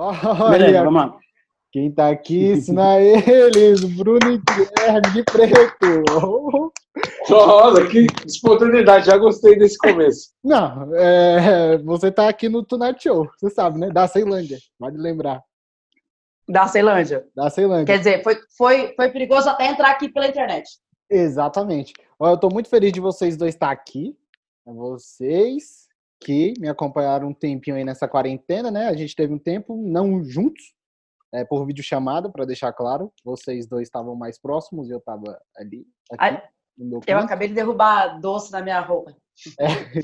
Olha, Beleza, vamos lá. quem tá aqui ensina eles, Bruno e Guilherme de Preto. Nossa, que espontaneidade, já gostei desse começo. Não, é, você tá aqui no Tonight Show, você sabe, né? Da Ceilândia, pode lembrar. Da Ceilândia. Da Ceilândia. Quer dizer, foi, foi, foi perigoso até entrar aqui pela internet. Exatamente. Ó, Eu tô muito feliz de vocês dois estar aqui. Vocês que me acompanharam um tempinho aí nessa quarentena, né? A gente teve um tempo não juntos, é, por videochamada, para deixar claro. Vocês dois estavam mais próximos e eu tava ali. Aqui, Ai, no meu Eu canto. acabei de derrubar doce na minha roupa.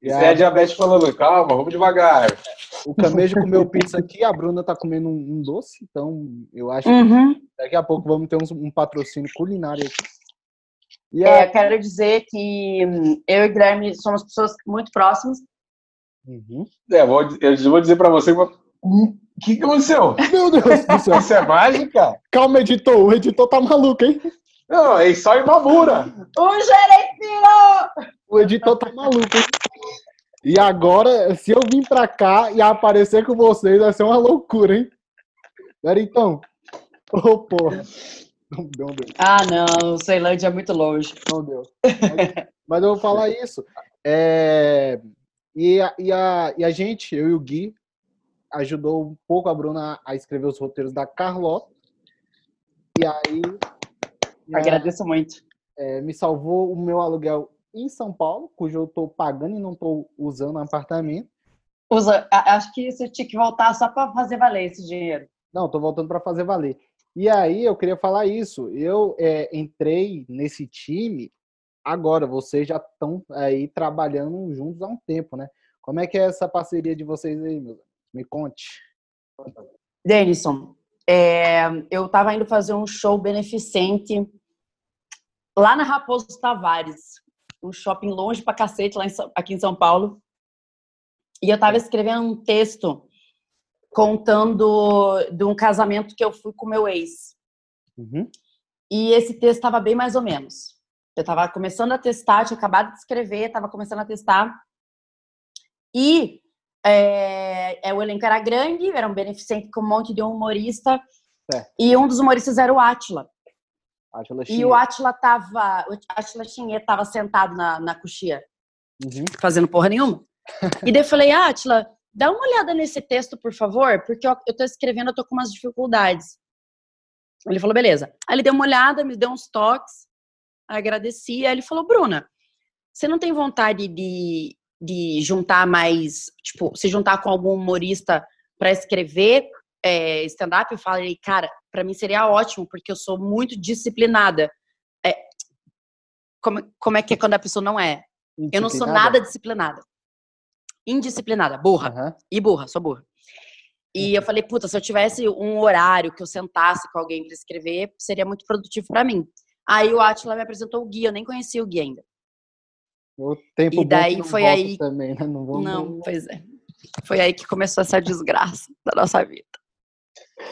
E Isso é a diabetes falando, calma, vamos devagar. o Camejo comeu pizza aqui, a Bruna tá comendo um, um doce, então eu acho que Uhum. daqui a pouco vamos ter uns- um, patrocínio culinário aqui. E É, a... quero dizer que hum, eu e o Guilherme somos pessoas muito próximas. Uhum. É, vou, eu vou dizer pra você o que, que aconteceu. Meu Deus do céu. Isso é mágica? Calma, editor. O editor tá maluco, hein? Não, é só Imamura. O gerente! O editor tá maluco, hein? E agora, se eu vim pra cá e aparecer com vocês, vai ser uma loucura, hein? Pera então. Ô, porra. Não deu, não deu. Ah, não, o Ceilândia é muito longe. Não deu. Mas, mas eu vou falar isso. É, e, a, e, a, e a gente, eu e o Gui, ajudou um pouco a Bruna a escrever os roteiros da Carlota. E aí Agradeço muito. é, me salvou o meu aluguel em São Paulo, cujo eu estou pagando e não estou usando o apartamento. Usa, acho que você tinha que voltar só para fazer valer esse dinheiro. Não, estou voltando para fazer valer. E aí eu queria falar isso. Eu é, entrei nesse time agora. Vocês já estão aí trabalhando juntos há um tempo, né? Como é que é essa parceria de vocês aí, meu? Me conte. Denison, é, eu estava indo fazer um show beneficente lá na Raposo Tavares, um shopping longe pra cacete, lá em aqui em São Paulo. E eu estava escrevendo um texto contando de um casamento que eu fui com meu ex. Uhum. E esse texto estava bem mais ou menos. Eu estava começando a testar, tinha acabado de escrever, estava começando a testar. E é, é, o elenco era grande, era um beneficente com um monte de humorista. Certo. E um dos humoristas era o. Átila E o Átila tava, o Átila Chinhê tava sentado na, na coxia, Uhum. fazendo porra nenhuma. E daí eu falei, Átila, dá uma olhada nesse texto, por favor, porque eu, eu tô escrevendo, eu tô com umas dificuldades. Ele falou, beleza. Aí ele deu uma olhada, me deu uns toques, agradeci. Aí ele falou, Bruna, você não tem vontade de, de juntar mais, tipo, se juntar com algum humorista para escrever é, stand-up? Eu falei, cara, para mim seria ótimo, porque eu sou muito disciplinada. É, como, como é que é quando a pessoa não é? Eu não sou nada disciplinada. Indisciplinada, burra. Aham. E burra, sou burra. E eu falei, puta, se eu tivesse um horário que eu sentasse com alguém para escrever, seria muito produtivo para mim. Aí o Atila me apresentou o Gui, eu nem conhecia o Gui ainda. O tempo E bom que daí foi aí- Também, né? Não, vamos... Não, pois é. Foi aí que começou essa desgraça da nossa vida.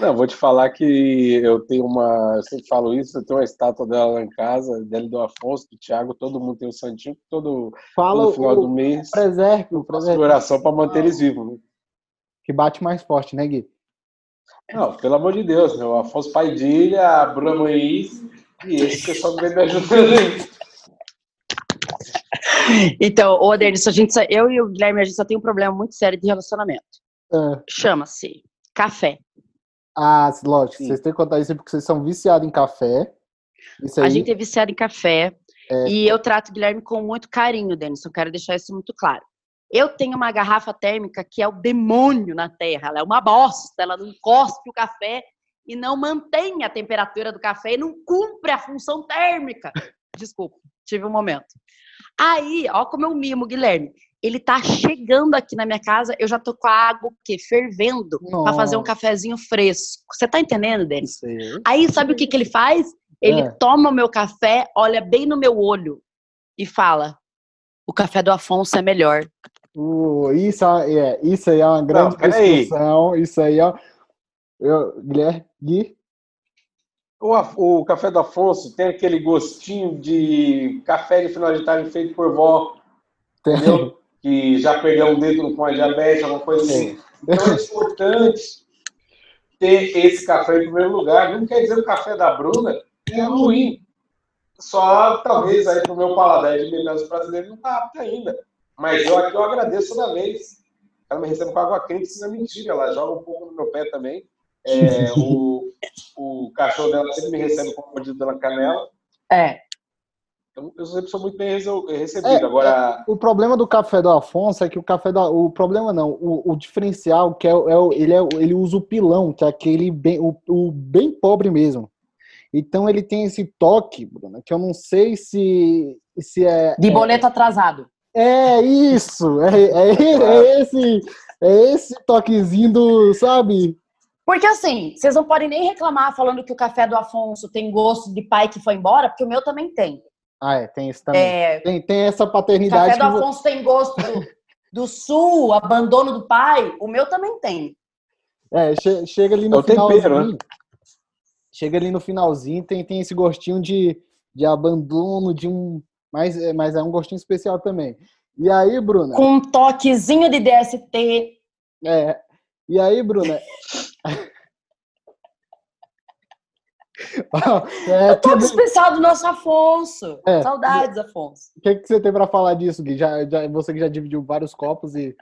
Não, vou te falar que eu tenho uma. Eu sempre falo isso, eu tenho uma estátua dela lá em casa, dela e do Afonso, do Thiago, todo mundo tem um santinho, todo, Fala todo final do o mês. preserve, o Faço oração para manter eles vivos. né? que bate mais forte, né, Gui? Não, pelo amor de Deus, né? o Afonso Paidilha, a Bruna Muniz e esse pessoal que vem me ajudando. Então, ô Denis, a gente, só- eu e o Guilherme, a gente só tem um problema muito sério de relacionamento. É. Chama-se café. Ah, lógico, Sim. vocês têm que contar isso porque vocês são viciados em café. Isso aí. A gente é viciado em café. É. E eu trato o Guilherme com muito carinho, Denison. Quero deixar isso muito claro. Eu tenho uma garrafa térmica que é o demônio na terra. Ela é uma bosta. Ela não cospe o café e não mantém a temperatura do café e não cumpre a função térmica. Desculpa, tive um momento. Aí, ó como eu mimo, Guilherme. Ele tá chegando aqui na minha casa, eu já tô com a água o quê? fervendo para fazer um cafezinho fresco. Você tá entendendo, Denis? Isso aí. Sabe o que, que ele faz? Ele É. toma o meu café, olha bem no meu olho e fala: o café do Afonso é melhor. Uh, isso, é, isso aí é uma grande peraí. discussão. Isso aí é. Eu, Guilherme, Gui, O, o café do Afonso tem aquele gostinho de café de final de tarde feito por vó, tem- entendeu? que já perdeu um dedo com a diabetes, alguma coisa assim. Então é importante ter esse café em primeiro lugar. Não quer dizer que o café da Bruna é ruim. Só talvez aí pro meu paladar de milhões brasileiros não tá apto ainda. Mas eu aqui eu agradeço toda vez. Ela me recebe com água quente, isso não é mentira. Ela joga um pouco no meu pé também. É, o, o cachorro dela sempre me recebe com mordida na canela. É. Então, eu sempre sou muito bem recebido. É, Agora... É, o problema do café do Afonso é que o café do... O problema não, o, o diferencial que é, é ele, é, ele usa o pilão, que é aquele bem, o, o bem pobre mesmo. Então ele tem esse toque, Bruna, que eu não sei se, se é. De boleto é, atrasado. É isso! É, é, é, esse, é esse toquezinho do, sabe? Porque assim, vocês não podem nem reclamar falando que o café do Afonso tem gosto de pai que foi embora, porque o meu também tem. Ah, é, tem isso também. É, tem, tem essa paternidade. O café do Afonso tem gosto do, do sul, abandono do pai, o meu também tem. É, che, chega ali no é finalzinho. Tempero, né? Chega ali no finalzinho, tem, tem esse gostinho de, de abandono, de um. Mas, é, mas é um gostinho especial também. E aí, Bruna? Com um toquezinho de DST. É. E aí, Bruna? é, o toque especial do nosso Afonso. É. Saudades, Afonso. O que, que você tem para falar disso, Gui? Já, já, você que já dividiu vários copos e.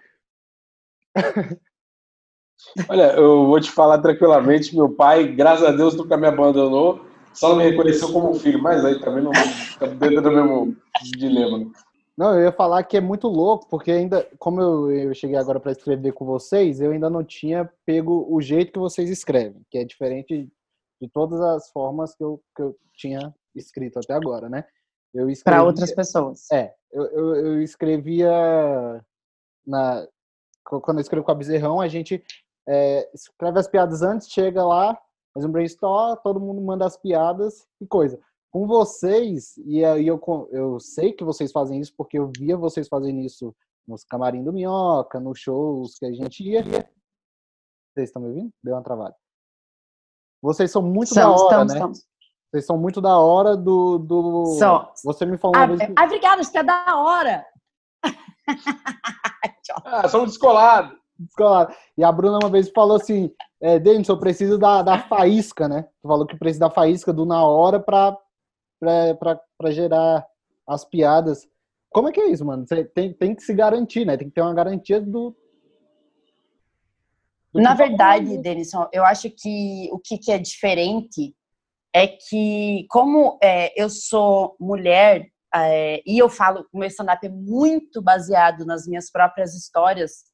Olha, eu vou te falar tranquilamente, meu pai, graças a Deus, nunca me abandonou, só não me reconheceu como filho, mas aí também não está dentro do mesmo dilema. Não, eu ia falar que é muito louco, porque ainda, como eu, eu cheguei agora para escrever com vocês, eu ainda não tinha pego o jeito que vocês escrevem, que é diferente de todas as formas que eu, que eu tinha escrito até agora, né? Para outras pessoas. É, eu, eu, eu escrevia na quando eu escrevo com a Bezerrão, a gente é, escreve as piadas antes, chega lá, faz um brainstorm, todo mundo manda as piadas e coisa. Com vocês, e aí eu, eu sei que vocês fazem isso porque eu via vocês fazendo isso nos camarim do Minhoca, nos shows que a gente ia. Vocês estão me ouvindo? Deu uma travada. Vocês são muito estamos, da hora, estamos, né? Estamos. Vocês são muito da hora do. do... Só. Você me falou. Ah, vez que... ah obrigada, isso que é da hora. ah, somos descolados descolado. E a Bruna uma vez falou assim: é, Denison, eu preciso da, da faísca, né? Tu falou que precisa da faísca do na hora pra, pra gerar as piadas. Como é que é isso, mano? Você tem, tem que se garantir, né? Tem que ter uma garantia do. do Na tá verdade, Denison, eu acho que o que, que é diferente é que, como é, eu sou mulher é, e eu falo, o meu stand-up é muito baseado nas minhas próprias histórias,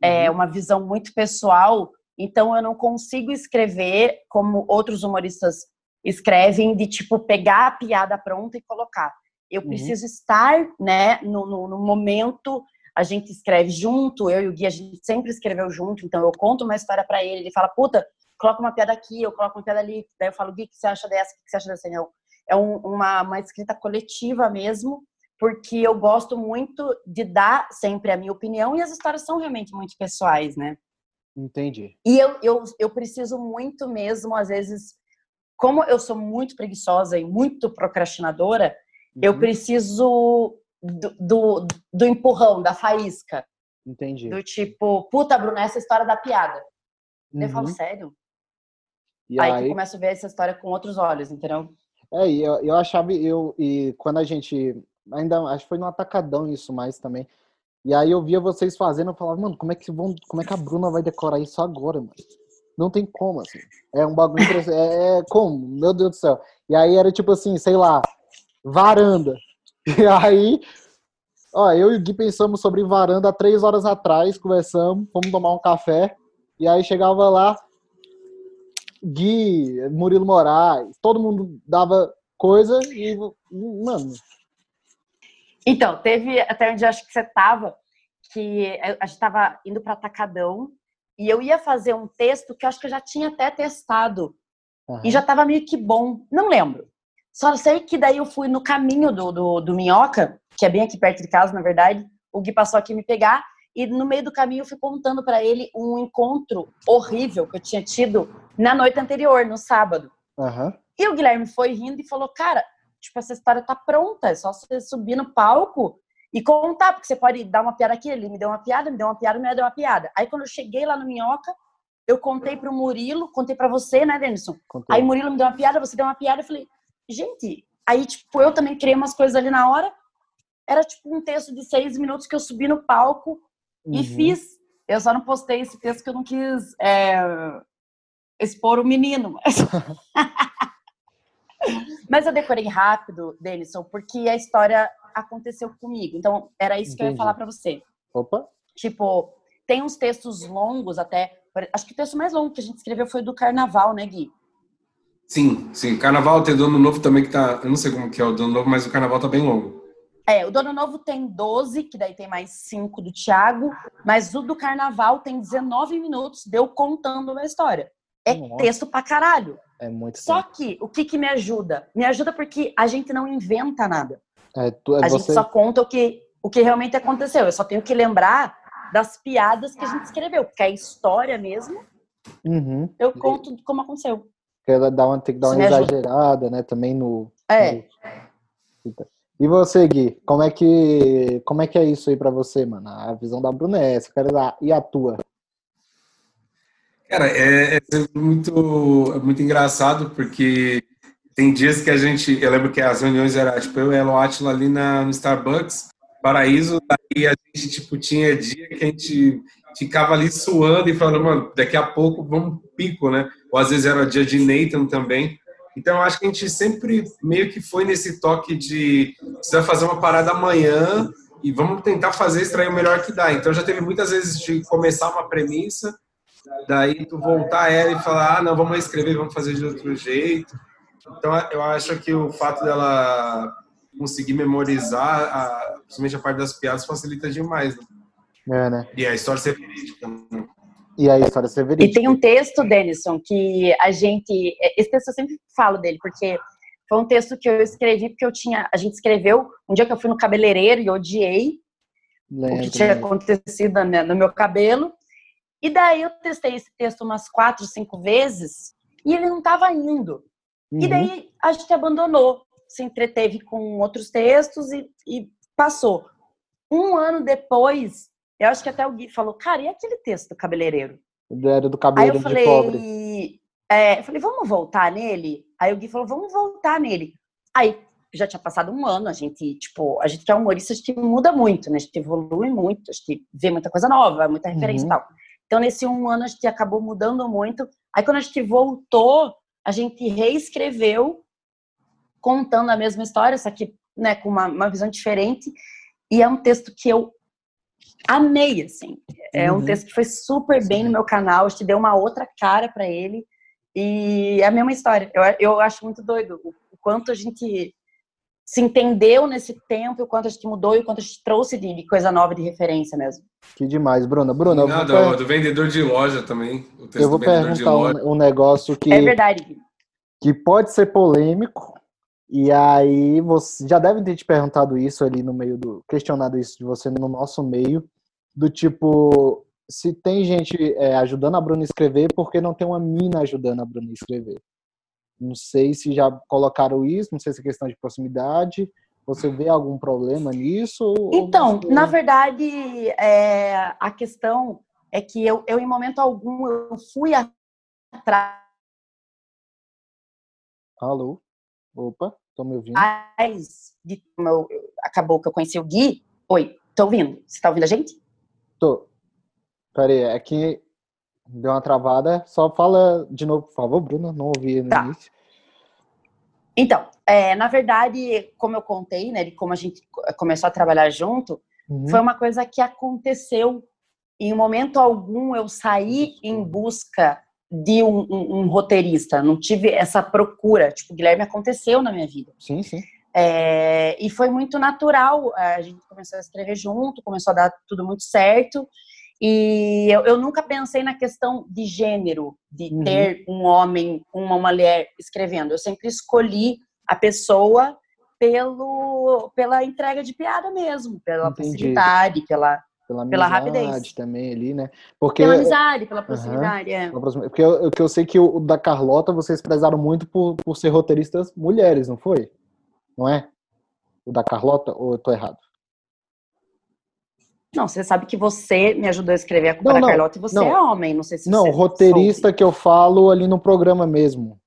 é uhum. uma visão muito pessoal, então eu não consigo escrever como outros humoristas escrevem, de tipo pegar a piada pronta e colocar. Eu uhum. preciso estar, né, no, no, no, momento. A gente escreve junto, eu e o Gui, a gente sempre escreveu junto, então eu conto uma história para ele, ele fala, puta, coloca uma piada aqui, eu coloco uma piada ali, daí eu falo, Gui, o que você acha dessa, o que você acha dessa? Não, é um, uma, uma escrita coletiva mesmo, porque eu gosto muito de dar sempre a minha opinião e as histórias são realmente muito pessoais, né? Entendi. E eu, eu, eu preciso muito mesmo, às vezes, como eu sou muito preguiçosa e muito procrastinadora, uhum. eu preciso do, do, do, empurrão, da faísca. Entendi. Do tipo, puta, Bruna, essa história da piada. Uhum. Eu falo, uhum. sério? E aí, aí eu começo a ver essa história com outros olhos, entendeu? É, e eu, eu achava, eu, e quando a gente ainda acho que foi no atacadão isso mais também. E aí eu via vocês fazendo, eu falava, mano, como é que vão, como é que a Bruna vai decorar isso agora, mano? Não tem como, assim. É um bagulho é, é como? Meu Deus do céu. E aí era tipo assim, sei lá, varanda. E aí, ó, eu e o Gui pensamos sobre varanda três horas atrás, conversamos, fomos tomar um café. E aí chegava lá, Gui, Murilo Moraes, todo mundo dava coisa e, mano, então, teve até onde acho que você estava, que a gente estava indo para Atacadão e eu ia fazer um texto que eu acho que eu já tinha até testado uhum. e já estava meio que bom, não lembro. Só sei que daí eu fui no caminho do, do, do Minhoca, que é bem aqui perto de casa, na verdade. O Gui passou aqui me pegar e no meio do caminho eu fui contando para ele um encontro horrível que eu tinha tido na noite anterior, no sábado. Uhum. E o Guilherme foi rindo e falou: Cara, tipo, essa história tá pronta, é só você subir no palco e contar, porque você pode dar uma piada aqui, ele me deu uma piada, me deu uma piada, me deu uma piada. Aí quando eu cheguei lá no Minhoca, eu contei pro Murilo, contei para você, né, Denison? Aí Murilo me deu uma piada, você deu uma piada, eu falei, gente, aí, tipo, eu também criei umas coisas ali na hora. Era, tipo, um texto de seis minutos que eu subi no palco uhum. e fiz. Eu só não postei esse texto que eu não quis é, expor o menino. Mas... mas eu decorei rápido, Denison, porque a história aconteceu comigo. Então, era isso Entendi. que eu ia falar para você. Opa! Tipo, tem uns textos longos até. Acho que o texto mais longo que a gente escreveu foi do carnaval, né, Gui? Sim, sim. Carnaval tem Dono Novo também que tá. Eu não sei como que é o Dono Novo, mas o carnaval tá bem longo. É, o Dono Novo tem 12, que daí tem mais 5 do Thiago, mas o do carnaval tem 19 minutos, deu contando uma história. É Nossa. texto pra caralho. É muito Só tempo. que o que, que me ajuda? Me ajuda porque a gente não inventa nada. É, tu, é a você... gente só conta o que, o que realmente aconteceu. Eu só tenho que lembrar das piadas que a gente escreveu, porque a história mesmo, uhum. eu conto como aconteceu. Ela dá uma, tem que dar uma exagerada, né? Também no. É. No... E você, Gui, como é que como é que é isso aí para você, mano? A visão da Bruna é essa, quero dar e a tua. Cara, é, é muito é muito engraçado porque tem dias que a gente, eu lembro que as reuniões era tipo eu e a Atila ali na, no Starbucks, Paraíso, aí a gente tipo tinha dia que a gente ficava ali suando e falando, mano, daqui a pouco vamos pico, né? Ou às vezes era dia de Nathan também. Então, acho que a gente sempre meio que foi nesse toque de vai fazer uma parada amanhã e vamos tentar fazer, extrair o melhor que dá. Então, já teve muitas vezes de começar uma premissa, daí tu voltar a ela e falar, ah, não, vamos escrever, vamos fazer de outro jeito. Então, eu acho que o fato dela conseguir memorizar, a, principalmente a parte das piadas, facilita demais. Né? É, né? E a história ser verídica. Né? E a história ser verídica. E tem um texto, Denison, que a gente. Esse texto eu sempre falo dele, porque foi um texto que eu escrevi porque eu tinha. A gente escreveu um dia que eu fui no cabeleireiro e odiei Lembra, o que tinha acontecido no meu cabelo. E daí eu testei esse texto umas quatro, cinco vezes e ele não estava indo. Uhum. E daí a gente abandonou, se entreteve com outros textos e, e passou. Um ano depois, eu acho que até o Gui falou, cara, e aquele texto do cabeleireiro? Era do cabelo falei, de pobre. É, eu falei, vamos voltar nele? Aí o Gui falou, vamos voltar nele. Aí já tinha passado um ano, a gente, tipo, a gente que é humorista, a gente muda muito, né? A gente evolui muito, a gente vê muita coisa nova, muita referência uhum. e tal. Então, nesse um ano, a gente acabou mudando muito. Aí, quando a gente voltou, a gente reescreveu, contando a mesma história, só que né, com uma, uma visão diferente. E é um texto que eu amei, assim. É um uhum. texto que foi super bem no meu canal, te deu uma outra cara para ele. E é a mesma história. Eu, eu acho muito doido o, o quanto a gente se entendeu nesse tempo, o quanto a gente mudou e o quanto a gente trouxe de, de coisa nova, de referência mesmo. Que demais, Bruna. Bruna, Não, do, per... do, vendedor de loja também. eu vou perguntar um, um, negócio que. É verdade. Que pode ser polêmico. E aí, você já deve ter te perguntado isso ali no meio do. questionado isso de você no nosso meio do tipo, se tem gente é, ajudando a Bruna a escrever, por que não tem uma mina ajudando a Bruna a escrever? Não sei se já colocaram isso, não sei se é questão de proximidade. Você vê algum problema nisso? Então, você... na verdade, é, a questão é que eu, eu, em momento algum, eu fui atrás. Alô? Opa, tô me ouvindo? De, meu, acabou que eu conheci o Gui. Oi, tô ouvindo? Você tá ouvindo a gente? Tô. Peraí, é deu uma travada. Só fala de novo, por favor, Bruna. Não ouvi no tá. início. Então, é, na verdade, como eu contei, né, de como a gente começou a trabalhar junto, uhum. foi uma coisa que aconteceu. Em momento algum eu saí em busca de um, um, um, roteirista, não tive essa procura. Tipo, Guilherme aconteceu na minha vida. Sim, sim. É, e foi muito natural. A gente começou a escrever junto, começou a dar tudo muito certo. E eu, eu nunca pensei na questão de gênero, de uhum. ter um homem, uma mulher escrevendo. Eu sempre escolhi a pessoa pelo, pela entrega de piada mesmo, pela Entendi. facilidade, pela, pela, pela rapidez. também ali, né? Porque, pela amizade, pela proximidade, uhum. é. Porque eu, eu, sei que o, o da Carlota vocês prezaram muito por, por ser roteiristas mulheres, não foi? não é? O da Carlota, ou eu tô errado? Não, você sabe que você me ajudou a escrever a culpa não, da não, Carlota e você não. é homem, não sei se Não, roteirista soube. que eu falo ali no programa mesmo.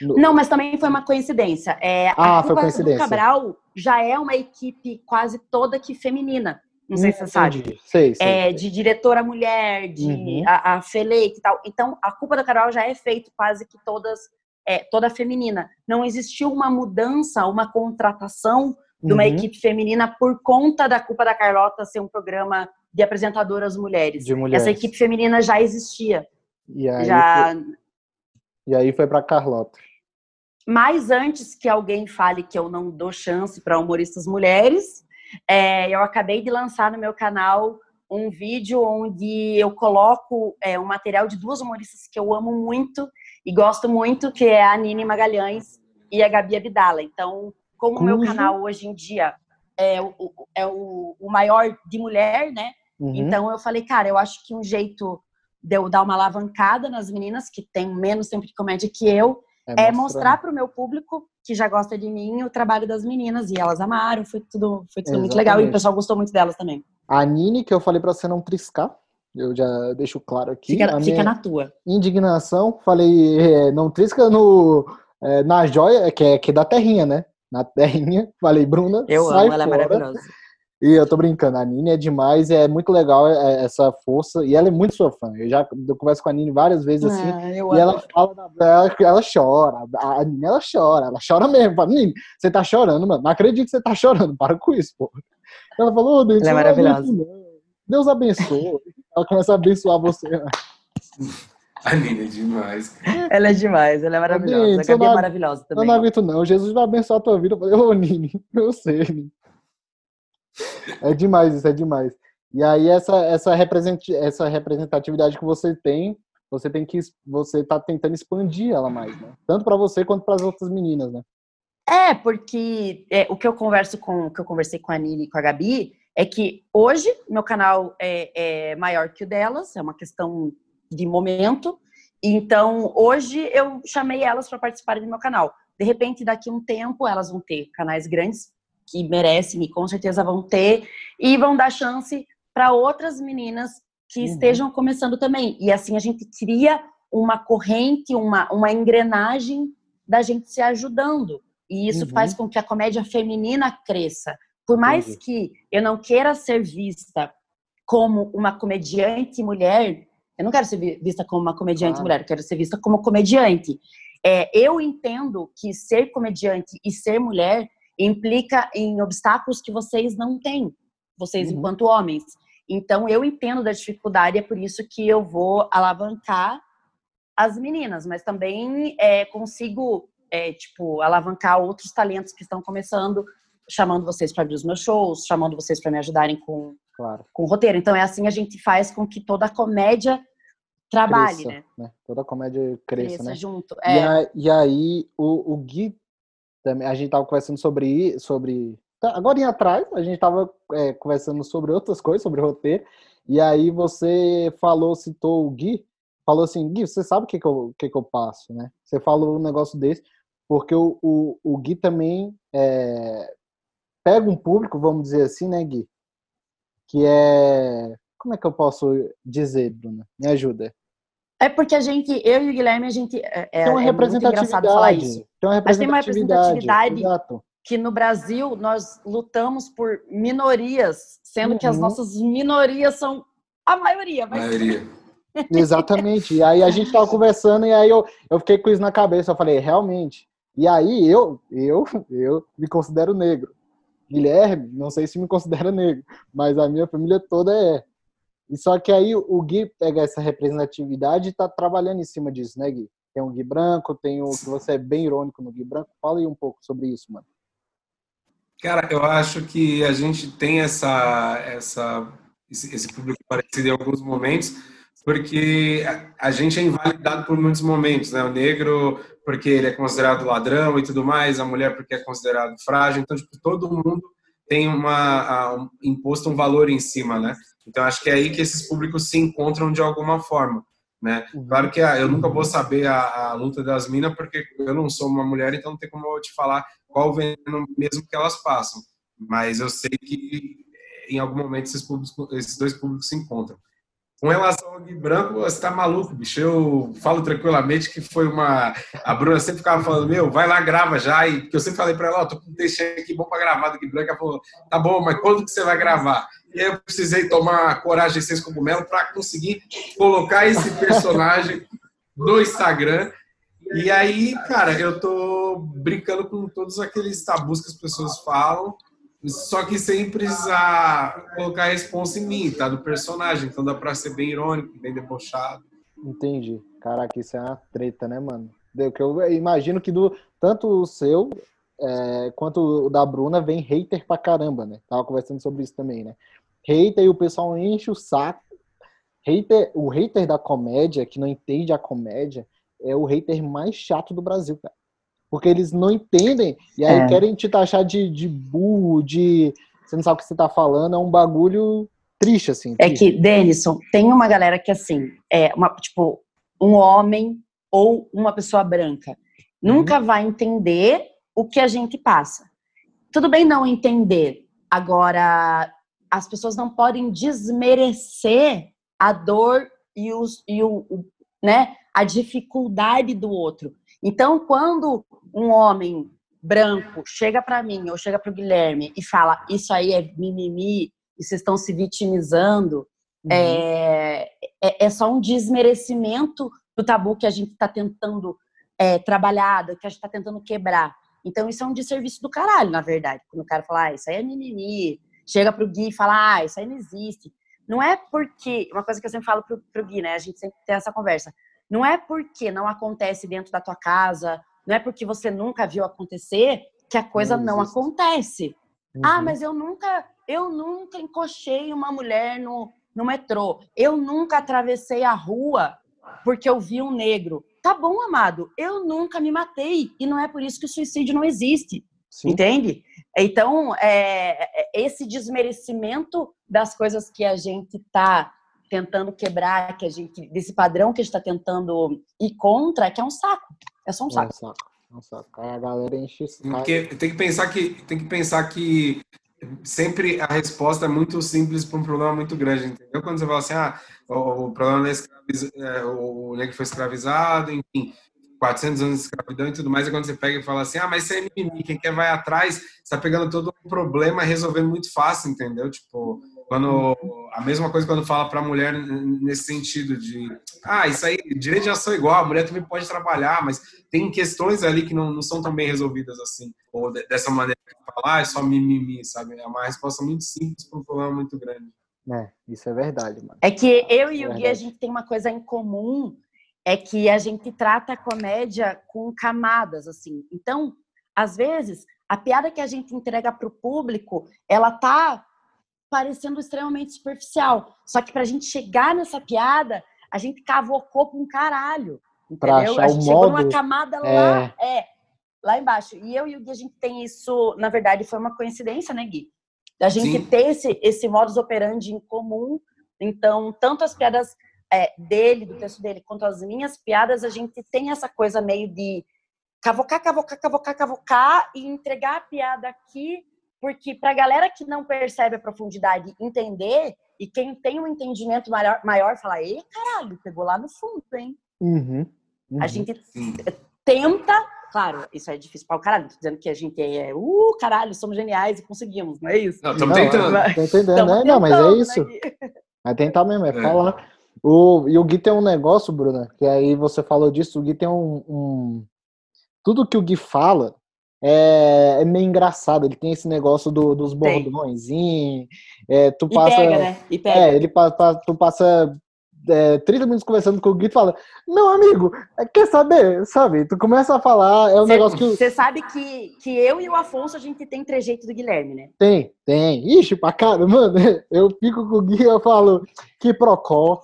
Não, mas também foi uma coincidência. É, ah, foi coincidência. O Cabral já é uma equipe quase toda que feminina. Não sei se você sabe. Sei, sei, é, De diretora mulher, de uhum. a, a Feleik e tal. Então, a culpa da Carol já é feita quase que todas, é, toda feminina. Não existiu uma mudança, uma contratação de uma uhum. equipe feminina por conta da culpa da Carlota ser um programa de apresentadoras mulheres. De mulheres. Essa equipe feminina já existia. E aí já... Foi... E aí foi para Carlota. Mas antes que alguém fale que eu não dou chance para humoristas mulheres, é, eu acabei de lançar no meu canal um vídeo onde eu coloco é, um material de duas humoristas que eu amo muito e gosto muito, que é a Nini Magalhães e a Gabi Abdala. Então, como o meu canal hoje em dia é o, é o, o maior de mulher, né? Uhum. Então eu falei, cara, eu acho que um jeito de eu dar uma alavancada nas meninas que têm menos tempo de comédia que eu é, é mostrar para o meu público que já gosta de mim o trabalho das meninas e elas amaram, foi tudo, foi tudo muito legal e o pessoal gostou muito delas também. A Nini, que eu falei para você não triscar, eu já deixo claro aqui. Fica, fica na tua. Indignação, falei, é, não trisca no, é, na joia, que é, que é da terrinha, né? Na terrinha. Falei, Bruna, eu sai amo, ela é fora. é maravilhosa. E eu tô brincando, a Nini é demais, é muito legal é, essa força, e ela é muito sua fã. Eu já eu converso com a Nini várias vezes assim, ah, e ela fala, ela, ela chora, a Nini ela chora, ela chora mesmo. Fala, Nini, você tá chorando, mano, não acredito que você tá chorando, para com isso, pô. Ela falou, oh, Deus, ela é maravilhosa. Deus abençoe. ela começa a abençoar você. Né? A Nina é demais. Ela é demais, ela é maravilhosa. Nini, a Gabi é maravilhosa também. Eu não aguento, não. Jesus vai abençoar a tua vida. Eu falei, ô, Nini, eu sei, Nini. É demais, isso é demais. E aí, essa, essa, represent, essa representatividade que você tem, você tem que. Você tá tentando expandir ela mais, né? Tanto para você quanto para as outras meninas, né? É, porque é, o que eu converso com, o que eu conversei com a Nini e com a Gabi é que hoje meu canal é, é maior que o delas, é uma questão de momento. Então, hoje eu chamei elas para participarem do meu canal. De repente, daqui a um tempo, elas vão ter canais grandes que merecem e com certeza vão ter e vão dar chance para outras meninas que uhum. estejam começando também. E assim a gente cria uma corrente, uma, uma engrenagem da gente se ajudando. E isso uhum. faz com que a comédia feminina cresça. Por mais Entendi. que eu não queira ser vista como uma comediante mulher, eu não quero ser vista como uma comediante claro. mulher, eu quero ser vista como comediante. É, eu entendo que ser comediante e ser mulher implica em obstáculos que vocês não têm, vocês uhum. enquanto homens. Então eu entendo da dificuldade, é por isso que eu vou alavancar as meninas, mas também é, consigo, é, tipo, alavancar outros talentos que estão começando, chamando vocês para abrir os meus shows, chamando vocês para me ajudarem com claro. com o roteiro. Então é assim a gente faz com que toda a comédia trabalhe, cresça, né? né? Toda a comédia cresça, cresça né? junto. É. E, a, e, aí o, o Gui também, a gente tava conversando sobre sobre tá, agora em atrás a gente tava é, conversando sobre outras coisas, sobre roteiro. E aí você falou, citou o Gui, falou assim, Gui, você sabe o que que eu, que que eu passo, né? Você falou um negócio desse, porque o, o, o Gui também é, pega um público, vamos dizer assim, né, Gui? que é. Como é que eu posso dizer, Bruna? Me ajuda. É porque a gente, eu e o Guilherme, a gente. É, é tem uma é representatividade. falar isso. Tem uma representatividade. Mas tem uma representatividade exato. que no Brasil nós lutamos por minorias, sendo uhum. que as uhum. nossas minorias são a maioria. Mas... maioria. Exatamente. E aí a gente tava conversando e aí eu, eu fiquei com isso na cabeça. Eu falei, realmente. E aí eu, eu, eu me considero negro. Guilherme, não sei se me considera negro, mas a minha família toda é. E só que aí o Gui pega essa representatividade e tá trabalhando em cima disso, né, Gui? Tem o Gui Branco, tem o que você é bem irônico no Gui Branco. Fala aí um pouco sobre isso, mano. Cara, eu acho que a gente tem essa, essa, esse, esse público parecido em alguns momentos, porque a, gente é invalidado por muitos momentos, né? O negro porque ele é considerado ladrão e tudo mais, a mulher porque é considerado frágil. Então, tipo, todo mundo tem uma um, imposto um valor em cima, né? Então, acho que é aí que esses públicos se encontram de alguma forma, né? Uhum. Claro que ah, eu nunca vou saber a, a, luta das minas porque eu não sou uma mulher, então não tem como eu te falar qual o veneno mesmo que elas passam. Mas eu sei que em algum momento esses, públicos, esses dois públicos se encontram. Com relação ao Gui Branco, você tá maluco, bicho. Eu falo tranquilamente que foi uma. A Bruna sempre ficava falando, meu, vai lá, grava já. E porque eu sempre falei para ela, ó, oh, tô com um aqui bom para gravar do Gui Branco. Ela falou, tá bom, mas quando que você vai gravar? E eu precisei tomar coragem sem cogumelo para conseguir colocar esse personagem no Instagram. E aí, cara, eu tô brincando com todos aqueles tabus que as pessoas falam só que sem precisar colocar a responsa em mim, tá? Do personagem. Então dá pra ser bem irônico, bem debochado. Entendi. Caraca, isso é uma treta, né, mano? Que eu imagino que do tanto o seu é, quanto o da Bruna vem hater pra caramba, né? Tava conversando sobre isso também, né? Hater e o pessoal enche o saco. Hater, o hater da comédia, que não entende a comédia, é o hater mais chato do Brasil, cara porque eles não entendem e aí é. querem te taxar de, de burro, de você não sabe o que você tá falando, é um bagulho triste, assim. É triste. É que, Denison, tem uma galera que, assim, é uma, tipo, um homem ou uma pessoa branca nunca uhum. vai entender o que a gente passa. Tudo bem não entender, agora as pessoas não podem desmerecer a dor e, os, e o, o né, a dificuldade do outro. Então, quando um homem branco chega para mim ou chega para o Guilherme e fala isso aí é mimimi e vocês estão se vitimizando, uhum. é, é, é, só um desmerecimento do tabu que a gente está tentando é, trabalhar, que a gente está tentando quebrar. Então, isso é um desserviço do caralho, na verdade. Quando o cara fala, ah, isso aí é mimimi, chega pro Gui e fala, ah, isso aí não existe. Não é porque, uma coisa que eu sempre falo pro, pro Gui, né? A gente sempre tem essa conversa. Não é porque não acontece dentro da tua casa, não é porque você nunca viu acontecer que a coisa não, não acontece. Uhum. Ah, mas eu nunca, eu nunca encochei uma mulher no, no metrô. Eu nunca atravessei a rua porque eu vi um negro. Tá bom, amado, eu nunca me matei. E não é por isso que o suicídio não existe. Sim. Entende? Então, é, é esse desmerecimento das coisas que a gente tá tentando quebrar, que a gente, desse padrão que a gente está tentando ir contra, que é um saco. É só um saco. É um saco. É um saco. Aí a galera enche o saco. Porque tem que pensar que tem que pensar que sempre a resposta é muito simples para um problema muito grande, entendeu? Quando você fala assim, ah, o, o problema é, escraviz... é o negro foi escravizado, enfim, 400 anos de escravidão e tudo mais, e quando você pega e fala assim, ah, mas isso é mimimi, quem quer vai atrás, está pegando todo um problema resolvendo muito fácil, entendeu? Tipo, quando a mesma coisa quando fala para a mulher nesse sentido de ah isso aí direito de ação é igual a mulher também pode trabalhar mas tem questões ali que não, não são tão bem resolvidas assim ou de, dessa maneira que falar ah, é só mimimi sabe? É uma resposta muito simples para um problema muito grande. É isso é verdade mano. É que eu e o é Gui a gente tem uma coisa em comum é que a gente trata a comédia com camadas assim. Então às vezes a piada que a gente entrega para o público ela tá parecendo extremamente superficial. Só que pra gente chegar nessa piada, a gente cavocou pra um caralho. Entendeu? a gente chegou modo, numa camada é... lá, é, lá embaixo. E eu e o Gui, a gente tem isso, na verdade, foi uma coincidência, né, Gui? Da gente Sim. ter esse, esse modus operandi em comum. Então, tanto as piadas é, dele, do texto dele, quanto as minhas piadas, a gente tem essa coisa meio de cavocar, cavocar, cavocar, cavocar e entregar a piada aqui porque para a galera que não percebe a profundidade entender, e quem tem um entendimento maior, maior fala, ei, caralho, pegou lá no fundo, hein? Uhum, uhum. A gente tenta, claro, isso é difícil para o caralho, tô dizendo que a gente é, uh, caralho, somos geniais e conseguimos, não é isso? Não, estamos tentando. Tô entendendo, né? Não, mas é isso. Né, Vai tentar mesmo, é, é. falar. O, e o Gui tem um negócio, Bruna, que aí você falou disso, o Gui tem um, um... Tudo que o Gui fala, é, é, meio engraçado. Ele tem esse negócio do, dos bordões. É, tu passa. E pega, né? E pega. É, ele passa, tu passa é, 30 minutos conversando com o Gui e fala: Meu amigo, é, quer saber? Sabe? Tu começa a falar, é um cê, negócio que. Você sabe que, que eu e o Afonso a gente tem trejeito do Guilherme, né? Tem, tem. Ixi, pra cara, mano, eu fico com o Gui e eu falo: Que procó.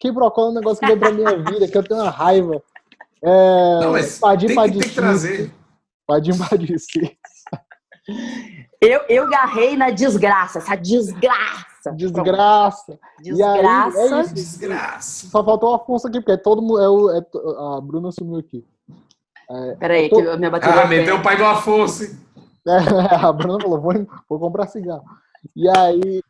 Que procó é um negócio que veio pra minha vida, que eu tenho uma raiva. É, Não, mas tem, que, tem que trazer. Pode emagrecer. Eu, eu garrei na desgraça, essa desgraça. Desgraça. Desgraça. Aí, é desgraça. Só faltou o Afonso aqui, porque todo mundo. É o, é, a Bruna sumiu aqui. É, Peraí, tô... que minha bateria. Ah, meteu o pai do Afonso. É, a Bruna falou: vou, vou comprar cigarro. E aí,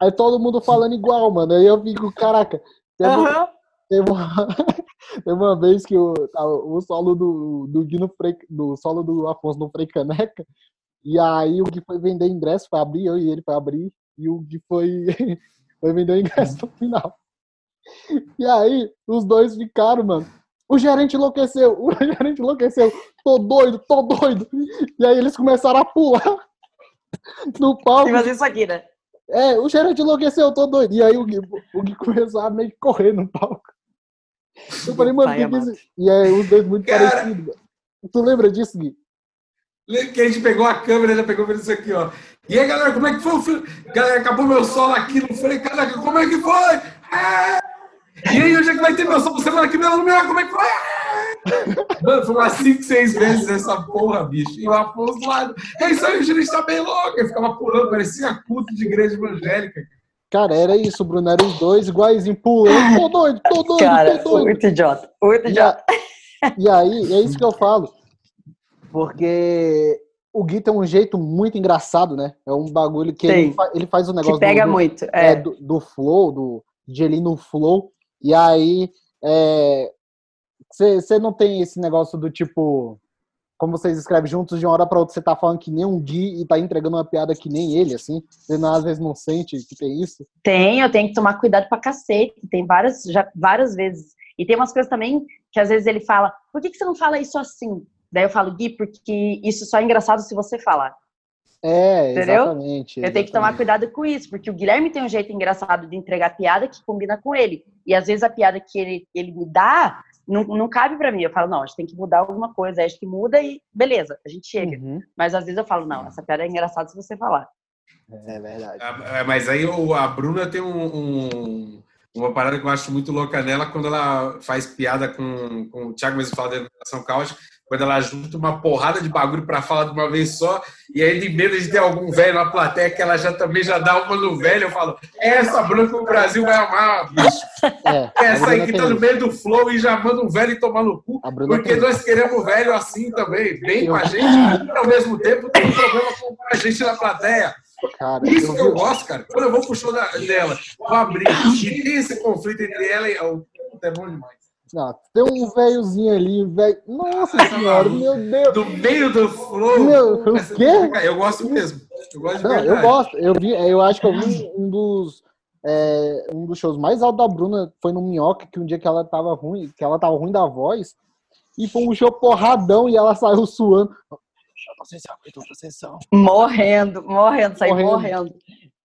Aí todo mundo falando igual, mano. Aí eu fico, caraca. Aham. Teve uma, teve uma vez que o, o solo do, do Gui no Frei, do solo do Afonso no Frei Caneca. E aí o Gui foi vender ingresso, foi abrir, eu e ele foi abrir, e o Gui foi, foi vender o ingresso no final. E aí, os dois ficaram, mano. O gerente enlouqueceu, o gerente enlouqueceu. Tô doido, tô doido. E aí eles começaram a pular no palco. Tem que fazer isso aqui, né? É, o gerente enlouqueceu, eu tô doido. E aí o Gui, o Gui começou a meio que correr no palco. Eu falei, mano, Pai que isso- E aí os dois muito Cara. parecidos. mano. Tu lembra disso, Gui? Lembra que a gente pegou a câmera, ele pegou isso aqui, ó. E aí, galera, como é que foi? o filme? Galera, acabou meu solo aqui. Eu falei, caraca, como é que foi? Ah! E aí, onde é que vai ter meu solo semana que vem? lá como é que foi? Ah! Mano, foi umas 5, 6 vezes essa porra, bicho. E o Afonso lado. É isso aí, o gerente tá bem louco. Ele ficava pulando, parecia culto de igreja evangélica. Cara, era isso, Bruno. Eram os dois iguaizinho, pulando. Tô doido, tô doido, Cara, tô doido. muito idiota. Muito E, idiota. a- e aí, é isso que eu falo. Porque o Gui tem um jeito muito engraçado, né? É um bagulho que ele, fa- ele faz o Que negócio pega do, muito. é, É. do, do flow, do, de ele no flow. E aí, você não tem esse negócio do tipo, como vocês escrevem juntos, de uma hora pra outra você tá falando que nem um Gui e tá entregando uma piada que nem ele, assim. Você não, às vezes não sente que tem isso. Tem, eu tenho que tomar cuidado pra cacete. Tem várias, já várias vezes. E tem umas coisas também que às vezes ele fala, por que, que você não fala isso assim? Daí eu falo, Gui, porque isso só é engraçado se você falar. É, Entendeu? exatamente. Eu tenho que tomar exatamente. cuidado com isso, porque o Guilherme tem um jeito engraçado de entregar piada que combina com ele. E às vezes a piada que ele, ele me dá não, não cabe pra mim. Eu falo, não, a gente tem que mudar alguma coisa. Aí a gente muda e beleza, a gente chega. Uhum, Mas às vezes eu falo, não, essa piada é engraçada se você falar. é verdade. Ah, Mas aí o- a Bruna tem um, um- uma parada que eu acho muito louca nela quando ela faz piada com, com o Thiago mesmo fala da educação caótica, quando ela junta uma porrada de bagulho pra falar de uma vez só, e aí de medo de ter algum velho na plateia que ela já também já dá uma no velho, eu falo, essa Bruna que o Brasil vai amar, bicho. É, Essa aí que tá no meio do flow e já manda um velho tomar no cu. Porque nós queremos velho assim também, bem com a gente, e ao mesmo tempo tem um problema com a gente na plateia. Cara, Isso eu que eu gosto, cara. Quando eu vou pro show da- dela, vou abrir e tem esse conflito entre ela e. Puta, é bom demais. Não, tem um velhozinho ali, velho. Nossa senhora, meu Deus. No meio do flow. Meu, o quê? Eu gosto mesmo. Eu gosto de Não, eu gosto. Eu vi, eu acho que eu vi um dos é, um dos shows mais altos da Bruna foi no Minhoca, que um dia que ela tava ruim, que ela tava ruim da voz, e foi um show porradão e ela saiu suando. Morrendo, morrendo, saí Morrendo. morrendo.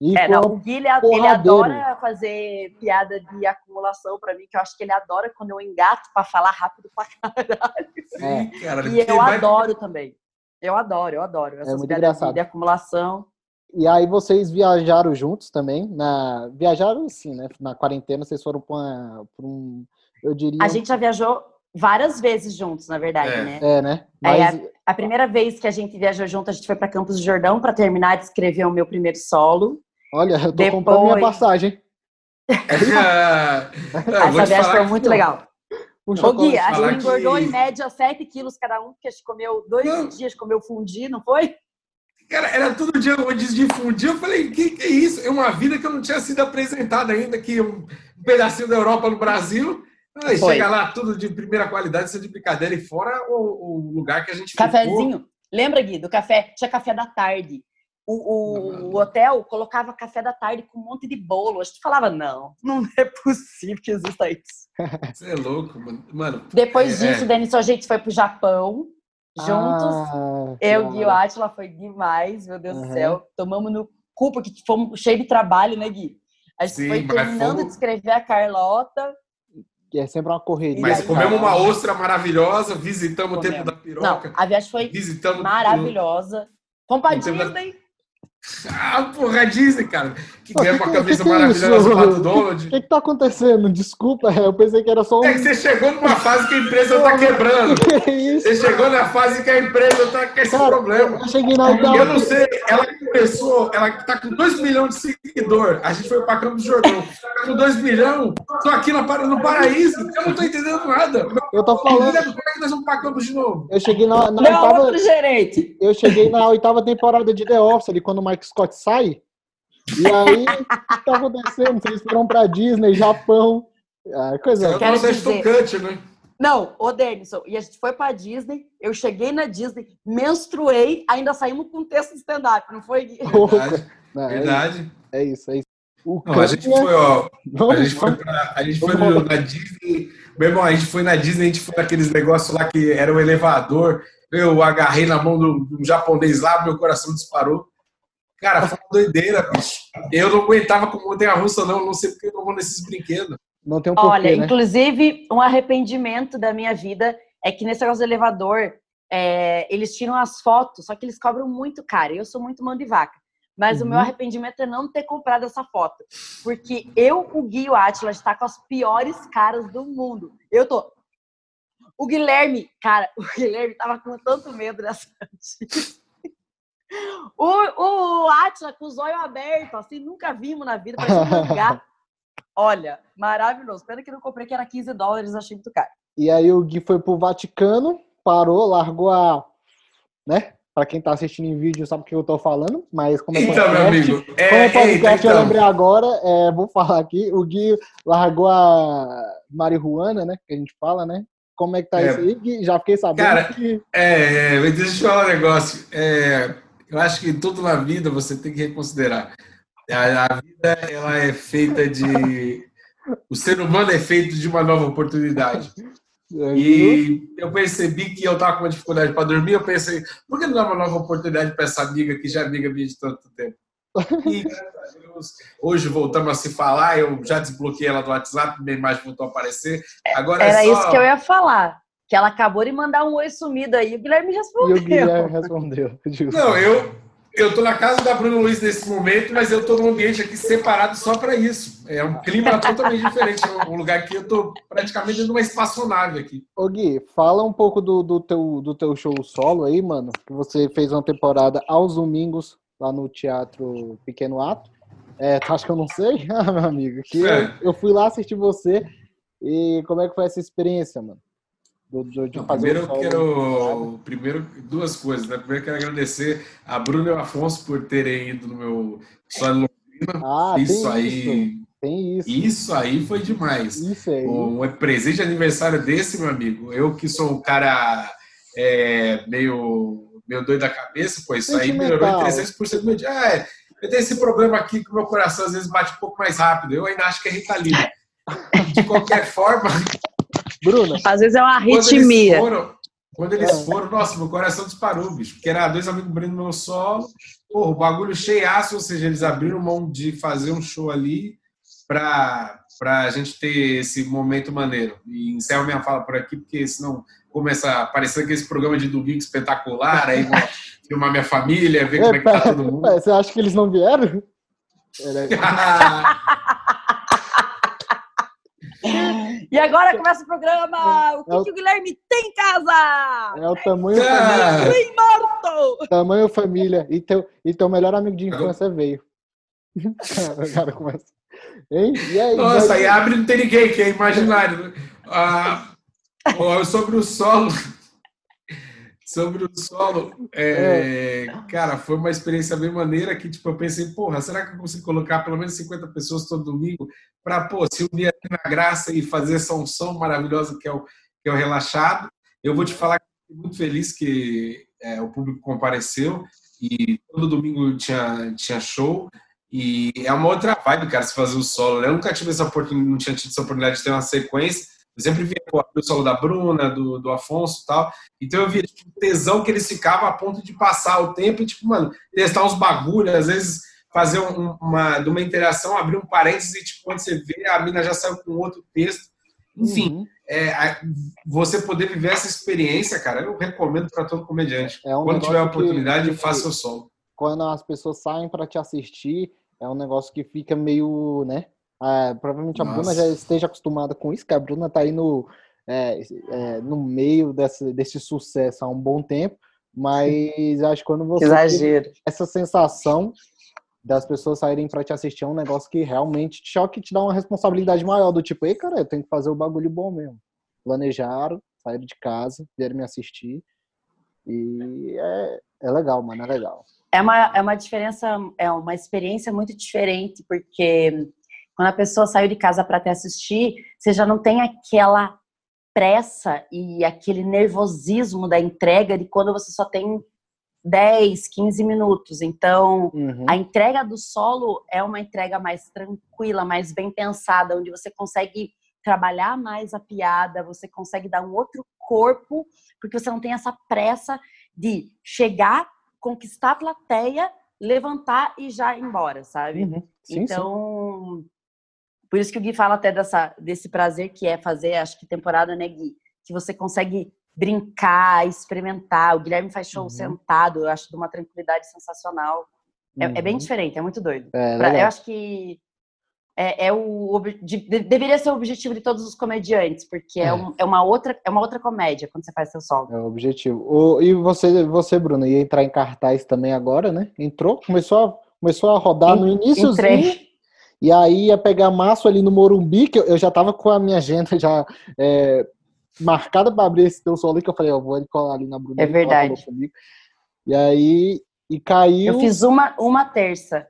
E É, não, o Gui, ele, ele adora fazer piada de acumulação pra mim, que eu acho que ele adora quando eu engato pra falar rápido pra caralho. Sim, cara. E eu vai- adoro também. Eu adoro, eu adoro. Essas muito piadas de, engraçado. de acumulação. E aí vocês viajaram juntos também, na viajaram assim, né? Na quarentena vocês foram pra, uma- pra um, eu diria, A gente já viajou várias vezes juntos, na verdade, É. né? é, né? É, Mas A primeira vez que a gente viajou junto, a gente foi pra Campos do Jordão pra terminar de escrever o meu primeiro solo. Olha, eu tô Depois- comprando minha passagem. Ah, eu vou Essa viagem foi muito legal. Um Ô. Gui, a gente engordou que- em média 7 quilos cada um, porque a gente comeu dois Não. dias, comeu fundi, não foi? Cara, era todo dia antes de fundir. Eu falei, que que é isso? É uma vida que eu não tinha sido apresentada ainda, que um pedacinho da Europa no Brasil. Aí Foi. chega lá, tudo de primeira qualidade, isso é de brincadeira. E fora o, o lugar que a gente ficou. Cafezinho. Lembra, Gui, do café? Tinha café da tarde. O, o- o hotel colocava café da tarde com um monte de bolo. A gente falava, não, não é possível que exista isso. Você é louco, mano. Mano, Depois É, disso, é. o Denis a gente foi pro Japão, juntos. Ah, Eu, Gui e o hora. Átila, foi demais, meu Deus do Uhum. céu. Tomamos no cu, porque fomos cheio de trabalho, né, Gui? A gente Sim, foi terminando fomos- de escrever a Carlota. Que é sempre uma correria. mas comemos uma ostra maravilhosa, visitamos o Comemos. Templo da Não, Piroca, a viagem foi visitamos. maravilhosa. Não tem- Disney. Ah, porra, Disney, cara. Que ganha uma Que- camisa que que é maravilhosa do Pato O Donald. que que tá acontecendo? Desculpa, eu pensei que era só um... É que você chegou numa fase que a empresa tá quebrando. Que isso? Você chegou na fase que a empresa tá com esse Cara, problema. eu cheguei na eu não sei, ela começou, ela tá com 2 milhões de seguidores. A gente foi pra Campos do Jordão. Tá com 2 milhões, tô aqui no, Para- no paraíso. Eu não tô entendendo nada. Eu tô falando, Como é que nós vamos pra Campos de novo? eu cheguei na, na Não, oitava, outro gerente. eu cheguei na oitava temporada de The Office, ali quando o Mike Scott sai. E aí, o que tá acontecendo? Vocês foram pra Disney, Japão. Ah, coisa. É Quero dizer- tocante, né? Não, ô Denison, e a gente foi pra Disney, eu cheguei na Disney, menstruei, ainda saímos com um texto de stand-up, não foi? Gui? Verdade, Não, é, verdade. é isso, é isso. O Não, a gente foi, ó, Vamos- A gente foi, pra, a gente foi no- na Disney. Meu irmão, a gente foi na Disney, a gente foi naqueles negócios lá que era um elevador. Eu agarrei na mão do, do japonês lá, meu coração disparou. Cara, foi uma doideira, bicho. Eu não aguentava com montanha russa, não. Não sei porque eu não vou nesses brinquedos. Não tem um Olha, porquê, né? inclusive, um arrependimento da minha vida é que nesse negócio do elevador, é, eles tiram as fotos, só que eles cobram muito caro. e Eu sou muito mão de vaca. Mas o meu Uhum. arrependimento é não ter comprado essa foto. Porque eu, o Gui e o Atila, está com as piores caras do mundo. Eu tô. O Guilherme, cara, o Guilherme tava com tanto medo dessa notícia. O, o Atila com os olhos abertos, assim, nunca vimos na vida, parecia um mangá. Olha, maravilhoso. Pena que não comprei, que era 15 dólares, achei muito caro. E aí o Gui foi pro Vaticano, parou, largou a. Né? Pra quem tá assistindo em vídeo sabe o que eu tô falando, mas como é Então, meu podcast- amigo. Como É, é eita, podcast, eu então. lembrei agora, é, vou falar aqui, o Gui largou a marihuana, né? Que a gente fala, né? Como é que tá É. isso aí, Gui? Já fiquei sabendo Cara, que. É, mas deixa eu te falar um negócio. É, eu acho que tudo na vida você tem que reconsiderar. A, a vida ela é feita de. O ser humano é feito de uma nova oportunidade. E eu percebi que eu estava com uma dificuldade para dormir. Eu pensei, por que não dar uma nova oportunidade para essa amiga que já é amiga minha de tanto tempo? E graças a Deus, hoje voltamos a se falar. Eu já desbloqueei ela do WhatsApp, minha imagem voltou a aparecer. Agora Era é só... isso que eu ia falar. Que ela acabou de mandar um oi sumido aí. O Guilherme E respondeu. o Guilherme respondeu. Digo, Não, eu eu tô na casa da Bruno Luiz nesse momento, mas eu tô num ambiente aqui separado só para isso. É um clima totalmente diferente. É um lugar que eu tô praticamente dentro de uma espaçonave aqui. Ô Gui, fala um pouco do, do, teu, do teu show solo aí, mano. Que você fez uma temporada aos domingos lá no Teatro Pequeno Ato. É, tu acha que eu não sei? Ah, meu amigo, que É. eu, eu fui lá assistir você. E como é que foi essa experiência, mano? Do, do- de Não, fazer primeiro o quero. Primeiro, duas coisas, né? Primeiro, eu quero agradecer a Bruno e o Afonso por terem ido no meu solo. Ah, tem isso isso. aí. Tem isso. Isso aí foi demais. Isso aí. Um presente de aniversário desse, meu amigo. Eu que sou um cara é, meio, meio doido da cabeça, pô, isso aí melhorou em Sentimental. 300% do meu dia. Ah, é, eu tenho esse problema aqui que o meu coração às vezes bate um pouco mais rápido. Eu ainda acho que é Ritalina. De qualquer forma, Bruna, Às vezes é uma quando eles arritmia. foram, quando eles É. foram, nossa, meu coração disparou, bicho. Porque era dois amigos abrindo meu solo. Porra, o bagulho cheiaço, ou seja, eles abriram mão de fazer um show ali pra, pra gente ter esse momento maneiro. E encerro minha fala por aqui, porque senão começa a aparecer aquele programa de domingo espetacular, aí vão filmar minha família, ver como é que tá todo mundo. Ué, você acha que eles não vieram? Era- E agora começa o programa. O que, É o- que o Guilherme tem em casa? É o tamanho Ah. família. Morto! Tamanho família. E teu, e teu melhor amigo de infância veio. o cara começa. Hein? E aí? Nossa, e aí abre não tem ninguém, que é imaginário. né? Ah, ó, sobre o solo. Sobre o solo, é, cara, foi uma experiência bem maneira que, tipo, eu pensei, porra, será que eu consigo colocar pelo menos 50 pessoas todo domingo para, pô, se unir aqui na graça e fazer essa unção maravilhosa que é o, que é o relaxado. Eu vou te falar que fiquei muito feliz que é, o público compareceu e todo domingo tinha, tinha show. E é uma outra vibe, cara, se fazer o solo. né? Eu nunca tive essa oportunidade, não tinha tido essa oportunidade de ter uma sequência. Eu sempre via pô, o solo da Bruna, do, do Afonso e tal. Então eu via tipo, o tesão que eles ficavam a ponto de passar o tempo e, tipo, mano, testar uns bagulhos, às vezes fazer um- uma, de uma interação, abrir um parênteses e, tipo, quando você vê, a mina já saiu com outro texto. Enfim, Uhum. é, a- você poder viver essa experiência, cara, eu recomendo para todo comediante. É um Quando tiver a oportunidade, que- faça o solo. Quando as pessoas saem para te assistir, é um negócio que fica meio, né? Ah, provavelmente a Nossa. Bruna já esteja acostumada com isso, que a Bruna tá aí no, é, é, no meio desse, desse sucesso há um bom tempo, mas acho que quando você Exagero. essa sensação das pessoas saírem para te assistir é um negócio que realmente te choque e te dá uma responsabilidade maior, do tipo, ei, cara, eu tenho que fazer o bagulho bom mesmo. Planejaram, saíram de casa, vieram me assistir. E é, é legal, mano, é legal. É uma, é uma diferença, é uma experiência muito diferente, porque quando a pessoa saiu de casa para te assistir, você já não tem aquela pressa e aquele nervosismo da entrega de quando você só tem 10, 15 minutos. Então, uhum. a entrega do solo é uma entrega mais tranquila, mais bem pensada, onde você consegue trabalhar mais a piada, você consegue dar um outro corpo, porque você não tem essa pressa de chegar, conquistar a plateia, levantar e já ir embora, sabe? Uhum. Sim, então, sim. Por isso que o Gui fala até dessa, desse prazer que é fazer, acho que temporada, né, Gui? Que você consegue brincar, experimentar. O Guilherme faz show uhum. sentado, eu acho de uma tranquilidade sensacional. É, uhum. é bem uhum. diferente, é muito doido. É, pra, eu acho que é, é o de, deveria ser o objetivo de todos os comediantes, porque é, é, um, é, uma outra é uma outra comédia quando você faz seu solo. É o objetivo. O, e você você Bruno ia entrar em cartaz também agora, né? Entrou, começou a, começou a rodar no início. E aí ia pegar maço ali no Morumbi, que eu, eu já tava com a minha agenda já é, marcada para abrir esse teu solo que eu falei, ó, vou colar ali na Bruna. É verdade. E aí e caiu. Eu fiz uma uma terça.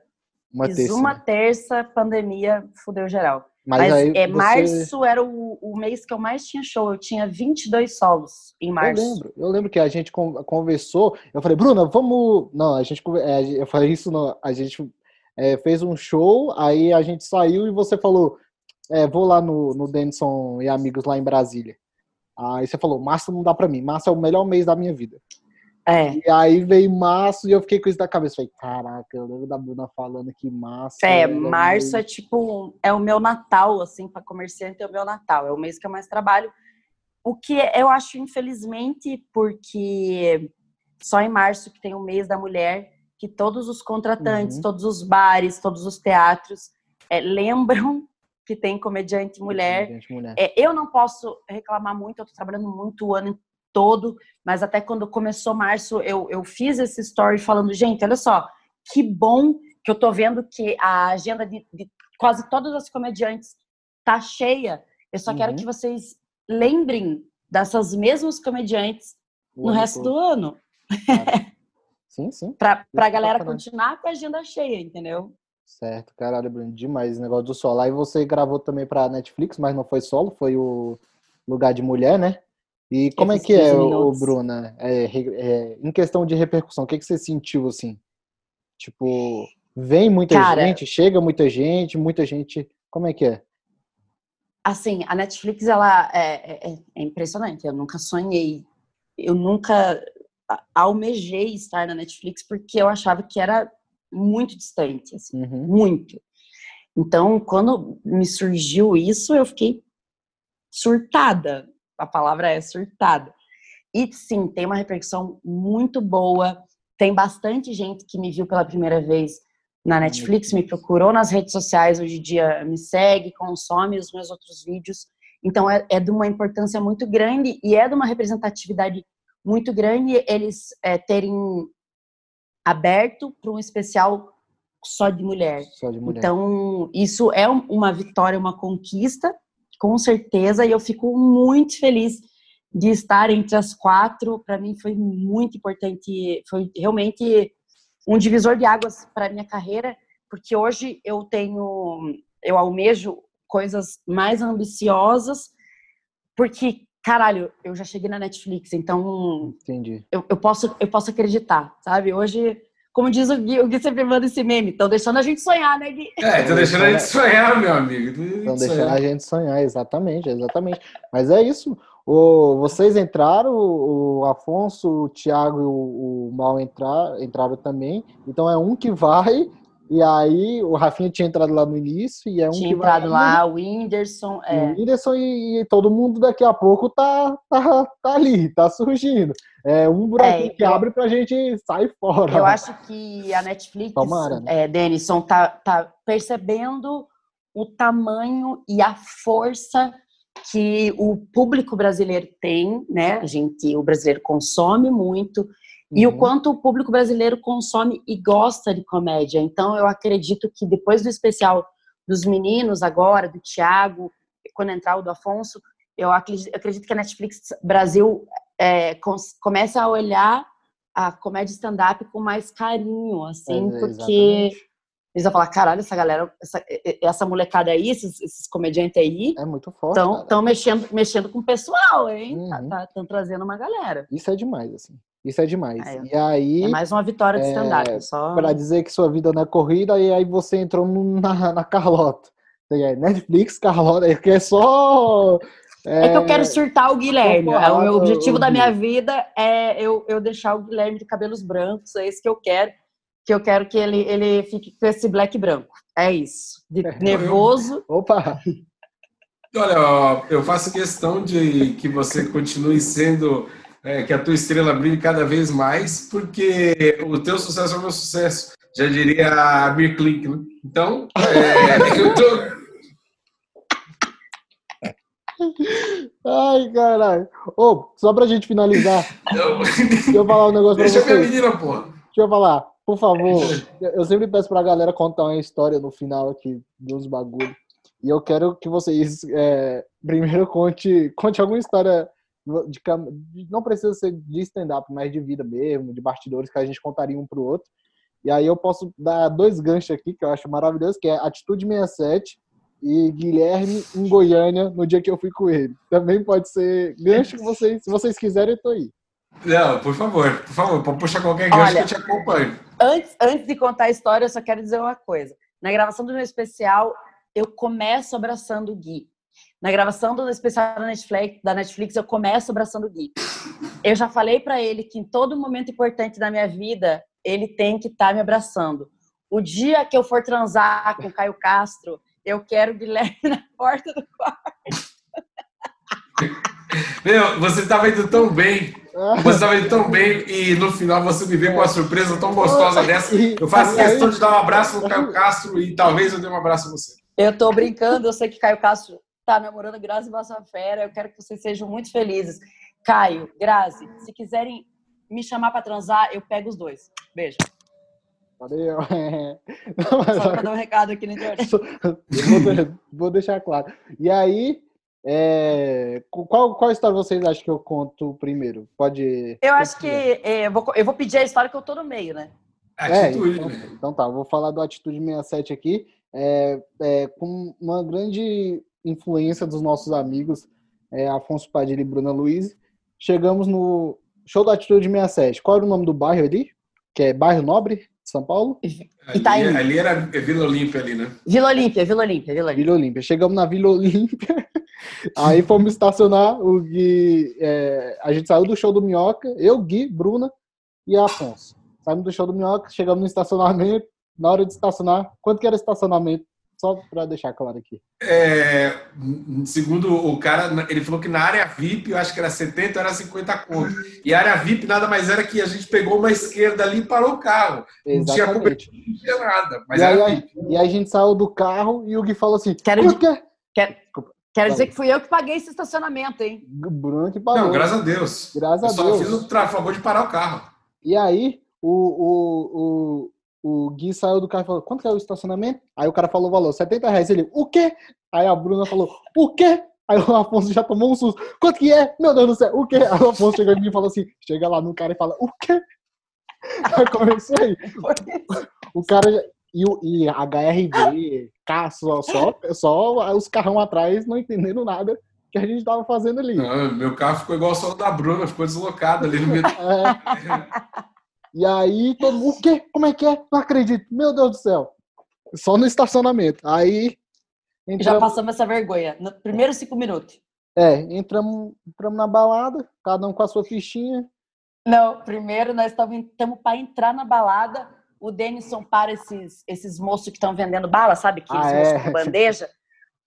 Uma Fiz terça. uma terça, pandemia, fudeu geral. Mas, Mas é, você... março era o, o mês que eu mais tinha show. Eu tinha 22 solos em março. Eu lembro, eu lembro que a gente conversou. Eu falei, Bruna, vamos. Não, a gente. É, eu falei isso, não, a gente é, fez um show, aí a gente saiu e você falou, é, vou lá no, no Denison e amigos lá em Brasília. Aí você falou, março não dá pra mim, março é o melhor mês da minha vida. É. E aí veio março e eu fiquei com isso na cabeça. Falei, caraca, eu lembro da Bruna falando que março. É, março é tipo, é o meu Natal, assim, para comerciante é o meu Natal. É o mês que eu mais trabalho. O que eu acho, infelizmente, porque só em março que tem o mês da mulher, que todos os contratantes, uhum. todos os bares, todos os teatros é, lembram que tem comediante mulher. Comediante mulher. É, eu não posso reclamar muito, eu tô trabalhando muito o ano todo, mas até quando começou março, eu, eu fiz esse story falando, gente, olha só, que bom que eu tô vendo que a agenda de, de quase todas as comediantes tá cheia. Eu só uhum. quero que vocês lembrem dessas mesmas comediantes o no resto todo. do ano. Sim, sim. pra, pra galera continuar com a agenda cheia, entendeu? Certo, caralho, Bruno, demais esse negócio do solo. Aí você gravou também pra Netflix, mas não foi solo, foi o Lugar de Mulher, né? E como é que é, o Bruna? É, é, em questão de repercussão, o que, que você sentiu assim? Tipo, vem muita Cara, gente, chega muita gente, muita gente. Como é que é? Assim, a Netflix, ela é, é, é impressionante. Eu nunca sonhei, eu nunca almejei estar na Netflix porque eu achava que era muito distante, assim, uhum. muito. Então, quando me surgiu isso, eu fiquei surtada a palavra é surtada. E sim, tem uma repercussão muito boa. Tem bastante gente que me viu pela primeira vez na Netflix, me procurou nas redes sociais, hoje em dia me segue, consome os meus outros vídeos. Então é, é de uma importância muito grande e é de uma representatividade muito grande eles é, terem aberto para um especial só de, mulher. só de mulher. Então, isso é uma vitória, uma conquista com certeza, e eu fico muito feliz de estar entre as quatro. Para mim foi muito importante, foi realmente um divisor de águas para minha carreira, porque hoje eu tenho, eu almejo coisas mais ambiciosas, porque caralho, eu já cheguei na Netflix, então Entendi. Eu, eu posso eu posso acreditar, sabe? Hoje como diz o Gui, o Gui sempre manda esse meme, estão deixando a gente sonhar, né, Gui? É, estão deixando a gente sonhar, meu amigo. Estão deixando a gente sonhar, exatamente, exatamente. Mas é isso. O, vocês entraram, o Afonso, o Thiago e o, o Mal entrar, entraram também. Então é um que vai, e aí o Rafinha tinha entrado lá no início, e é um tinha que entrado vai. lá, o Whindersson. É. O Whindersson e, e, todo mundo daqui a pouco tá, tá, tá ali, tá surgindo. É um buraquinho é, que eu, abre pra gente sair fora. Eu acho que a Netflix, Tomara, né? é, Denison, tá, tá percebendo o tamanho e a força que o público brasileiro tem, né? A gente, o brasileiro consome muito, uhum. e o uhum. quanto o público brasileiro consome e gosta de comédia. Então, eu acredito que depois do especial dos meninos agora, do Thiago, quando entrar o do Afonso, eu acredito, que a Netflix Brasil é, começa a olhar a comédia stand-up com mais carinho, assim, É, porque exatamente. eles vão falar, caralho, essa galera, essa, essa molecada aí, esses, esses comediantes aí, É muito forte. estão mexendo, mexendo com o pessoal, hein? Uhum. Estão tá, tão trazendo uma galera. Isso é demais, assim. Isso é demais. É. E aí, É mais uma vitória de é, stand-up, só... para dizer que sua vida não é corrida, e aí você entrou no- na, na Carlota. Netflix, Carlota, que é só. É que eu quero surtar o Guilherme. É, o meu objetivo da minha vida é eu, eu deixar o Guilherme de cabelos brancos. É isso que eu quero. Que eu quero que ele, ele fique com esse black branco. É isso. De nervoso. Opa! Olha, ó, eu faço questão de que você continue sendo, é, que a tua estrela brilhe cada vez mais, porque o teu sucesso é o meu sucesso. Já diria a Klink, né? Então, é, eu tô... Ai, caralho. Ô, só pra gente finalizar, eu- deixa eu falar um negócio pra Deixa minha vocês. menina, pô. Deixa eu falar, por favor. Eu eu sempre peço pra galera contar uma história no final aqui dos bagulhos. E eu quero que vocês é, primeiro conte, conte alguma história de, de- não precisa ser de stand-up, mas de vida mesmo, de bastidores que a gente contaria um pro outro. E aí eu posso dar dois ganchos aqui que eu acho maravilhoso, que é Atitude 67 e Guilherme em Goiânia no dia que eu fui com ele. Também pode ser gancho que vocês, se vocês quiserem, eu tô aí. Não, por favor, por favor, pode puxar qualquer gancho Olha, que eu te acompanho. Antes, antes de contar a história, eu só quero dizer uma coisa. Na gravação do meu especial, eu começo abraçando o Gui. Na gravação do especial da Netflix, da Netflix, eu começo abraçando o Gui. Eu já falei pra ele que em todo momento importante da minha vida, ele tem que estar me abraçando. O dia que eu for transar com o Caio Castro, eu quero o Guilherme na porta do quarto. Meu, você estava indo tão bem, você estava indo tão bem e no final você me veio com uma surpresa tão gostosa dessa. Eu faço questão de dar um abraço no Caio Castro e talvez eu dê um abraço a você. Eu tô brincando, eu sei que Caio Castro tá namorando Grazi Massafera, eu quero que vocês sejam muito felizes. Caio, Grazi, se quiserem me chamar pra transar, eu pego os dois. Beijo. Valeu. Não, mas Só pra dar um recado aqui na internet. Vou, de- vou deixar claro. E aí, é, qual, qual história vocês acham que eu conto primeiro? Pode. Eu acho que é, eu, vou, eu vou pedir a história que eu tô no meio, né? É, Atitude, então, né? então tá, eu vou falar do Atitude 67 aqui, é, é, com uma grande influência dos nossos amigos, é, Afonso Padilha e Bruna Luiz. Chegamos no show da Atitude 67. Qual era o nome do bairro ali? Que é Bairro Nobre, de São Paulo? Itaim. Ali, ali era Vila Olímpia ali, né? Vila Olímpia, Vila Olímpia, Vila Olímpia. Vila Olímpia. Chegamos na Vila Olímpia, aí fomos estacionar. O Gui, é, a gente saiu do show do Minhoca, eu, Gui, Bruna e Afonso. Saímos do show do Minhoca, chegamos no estacionamento. Na hora de estacionar, quanto que era estacionamento? Só para deixar claro aqui. É, segundo o cara, ele falou que na área VIP, eu acho que era 70, era 50 conto. E a área VIP nada mais era que a gente pegou uma esquerda ali e parou o carro. Não tinha Exatamente. cobertura, não tinha nada. Mas E aí, era aí- VIP. e aí a gente saiu do carro e o Gui falou assim: Quero quanto que é? Quero, quero dizer que fui eu que paguei esse estacionamento, hein? Bruno que pagou. Não, graças a Deus. Graças eu a só Deus. fiz o favor de parar o carro. E aí, o, o, o, Gui saiu do carro e falou: quanto que é o estacionamento? Aí o cara falou o valor: 70 reais. Ele, o quê? Aí a Bruna falou: o quê? Aí o Afonso já tomou um susto. Quanto que é? Meu Deus do céu, o quê? Aí o Afonso chegou em mim e falou assim: chega lá no cara e fala: o quê? Aí começou aí. O cara. E, o- e HRD, ca- só, só, os carrão atrás não entendendo nada que a gente tava fazendo ali. Não, meu carro ficou igual o solo da Bruna, ficou deslocado ali no meio. É. E aí, todo mundo, o quê? Como é que é? Não acredito. Meu Deus do céu. Só no estacionamento. Aí, Já entramos, passamos essa vergonha. No primeiro cinco minutos. é, entramos, entramos na balada, cada um com a sua fichinha. Não, primeiro nós estamos para entrar na balada. O Denison para esses, esses moços que estão vendendo bala, sabe? Que Ah, eles é. moços com bandeja.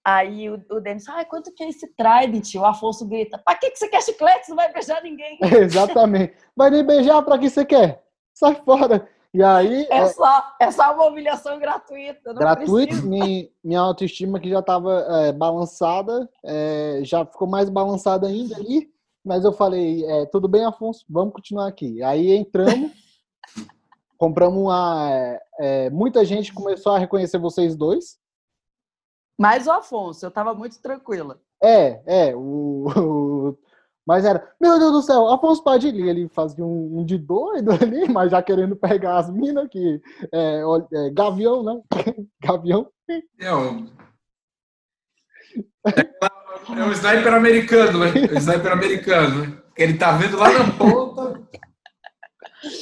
Aí o, o Denison, ai, quanto que é esse Trident? O Afonso grita, pra que, que você quer chiclete? Você não vai beijar ninguém. Exatamente. Vai nem beijar pra que você quer? Sai fora. E aí, É, é, só, é só uma humilhação gratuita. preciso. minha, minha autoestima que já estava balançada, é, já ficou mais balançada ainda ali. Mas eu falei, é, tudo bem, Afonso, vamos continuar aqui. Aí entramos, compramos uma. é, é, muita gente começou a reconhecer vocês dois. Mas o Afonso, eu tava muito tranquila. É, é, o, o, Mas era, meu Deus do céu, Afonso Padilha, ele fazia um, um de doido ali, mas já querendo pegar as minas, que é, é, gavião, né? gavião. É o, é o sniper americano, né? O sniper americano, né? Ele tá vendo lá na ponta.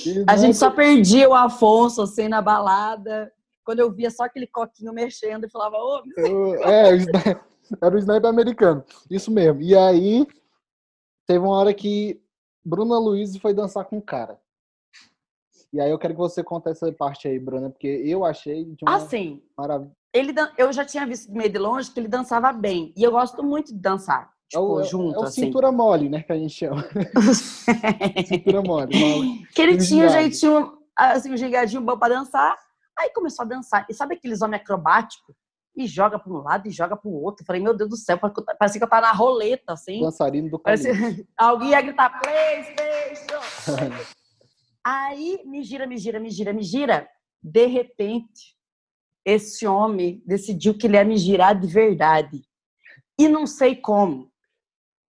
E, A gente só perdia o Afonso, assim, na balada. Quando eu via só aquele coquinho mexendo, eu falava, ô, eu- é, era o sniper americano, isso mesmo. E aí, teve uma hora que Bruna Luiz foi dançar com um cara. E aí eu quero que você conte essa parte aí, Bruna, porque eu achei de uma assim, maravilha. ele dan- eu já tinha visto meio de longe que ele dançava bem. E eu gosto muito de dançar, É o, tipo, é- junto, é o assim. cintura mole, né, que a gente chama. cintura mole. mole. que ele tinha um jeitinho, assim, um gingadinho bom pra dançar. Aí começou a dançar. E sabe aqueles homens acrobáticos? E joga pra um lado e joga pro outro. Eu falei, meu Deus do céu, parecia que eu tava na roleta, assim. Dançarino do Parecia... Alguém ia gritar, Playstation! Aí, me gira, me gira, me gira, me gira. De repente, esse homem decidiu que ele ia me girar de verdade. E não sei como.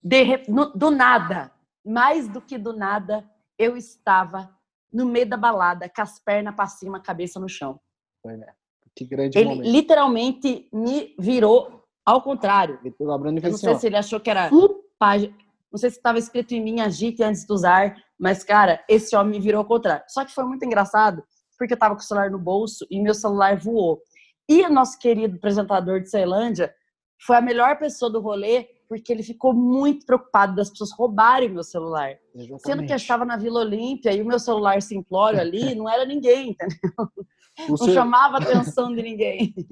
De do nada, mais do que do nada, eu estava no meio da balada, com as pernas para cima, a cabeça no chão. Foi, né? Que grande Ele momento. literalmente me virou ao contrário. Ele pegou a Bruna e Eu fez não assim, sei se ele achou que era página. Não sei se estava escrito em mim, agite antes de usar, mas, cara, esse homem me virou ao contrário. Só que foi muito engraçado, porque eu tava com o celular no bolso e meu celular voou. E o nosso querido apresentador de Ceilândia foi a melhor pessoa do rolê, porque ele ficou muito preocupado das pessoas roubarem meu celular. Sendo que eu Exatamente. estava na Vila Olímpia e o meu celular simplório ali, não era ninguém, entendeu? Não chamava a atenção de ninguém.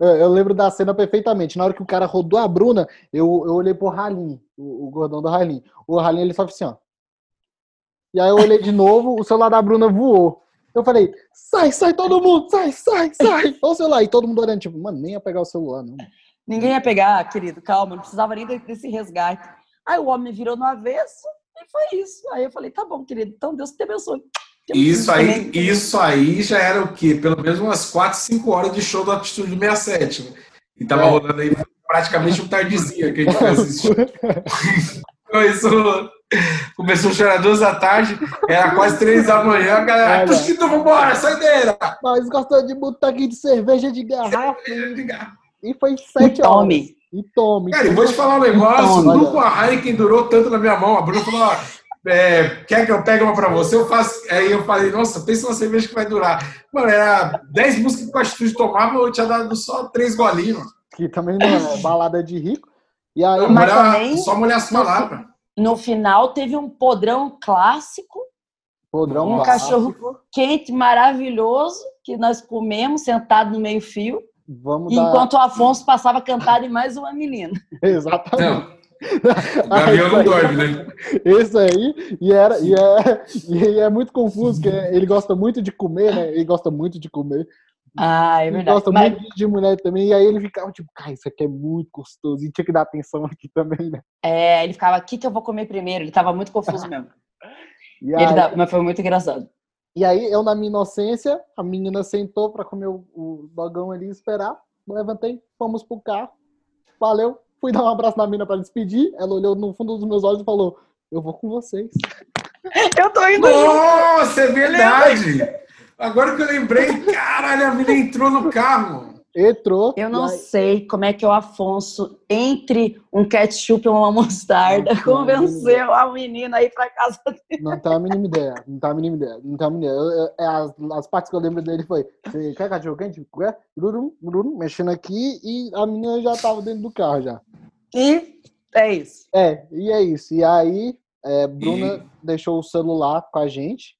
É, Eu lembro da cena perfeitamente. Na hora que o cara rodou a Bruna, eu, eu olhei pro Ralim, o, o gordão do Ralim. O Ralim, ele só fez assim, ó. E aí eu olhei de novo, o celular da Bruna voou. Eu falei, sai, sai todo mundo, sai, sai, sai. Olha o celular. E todo mundo olhando, tipo, mano, nem ia pegar o celular, não. Ninguém ia pegar, querido, calma, não precisava nem desse resgate. Aí o homem virou no avesso e foi isso. Aí eu falei, tá bom, querido, então Deus te abençoe. Isso aí, isso aí já era o quê? Pelo menos umas 4, 5 horas de show do Atitude 67. Né? E tava É. rolando aí praticamente um tardezinha que a gente foi assistir. Começou, começou a chorar duas da tarde, era quase três da manhã, a galera. Tosquito, vambora, saideira! Mas gostou de botar aqui de cerveja de garrafa e, e foi sete horas. Tome. E tome. Cara, e vou te falar um negócio, nunca uma Heineken durou tanto na minha mão. A Bruna falou, ó, é, quer que eu pegue uma pra você? Eu faço. Aí eu falei, nossa, pensa uma cerveja que vai durar. Mano, era 10 músicas que o Atitude tomava, eu tinha dado só três golinhos. Que também não é balada de rico. E aí, Não, Mas também- Só molhar as palavras. No final teve um podrão clássico, podrão um clássico. cachorro quente maravilhoso que nós comemos sentado no meio fio, Vamos dar. enquanto o Afonso passava a cantar de mais uma menina. Exatamente. Não, o Gavião não dorme, né? Esse aí, e, era, e, é, e é muito confuso, que ele gosta muito de comer, né? Ele gosta muito de comer. Ah, é Ele verdade. gosta Mas, muito de mulher também. E aí ele ficava tipo, cara, isso aqui é muito gostoso. E tinha que dar atenção aqui também, né? é, ele ficava, o que, que eu vou comer primeiro? Ele tava muito confuso mesmo. E Ele aí, dá- mas foi muito engraçado. e aí eu, na minha inocência, a menina sentou pra comer o, o dogão ali e esperar. Levantei, fomos pro carro. Valeu. Fui dar um abraço na mina pra despedir. Ela olhou no fundo dos meus olhos e falou: Eu vou com vocês. Eu tô indo junto. Nossa, é verdade! Agora que eu lembrei, caralho, a menina entrou no carro. Entrou. Eu não e aí- sei como é que o Afonso, entre um ketchup e uma mostarda, Não, convenceu a menina a ir pra casa dele. Não tenho a mínima ideia. Não tenho a mínima ideia. Não tenho a mínima ideia. Eu- eu- é as, as partes que eu lembro dele foi: Você quer cachorro quente? Quer? Mexendo aqui e a menina já tava dentro do carro já. E é isso. É, e é isso. E aí, é, Bruna deixou o celular com a gente.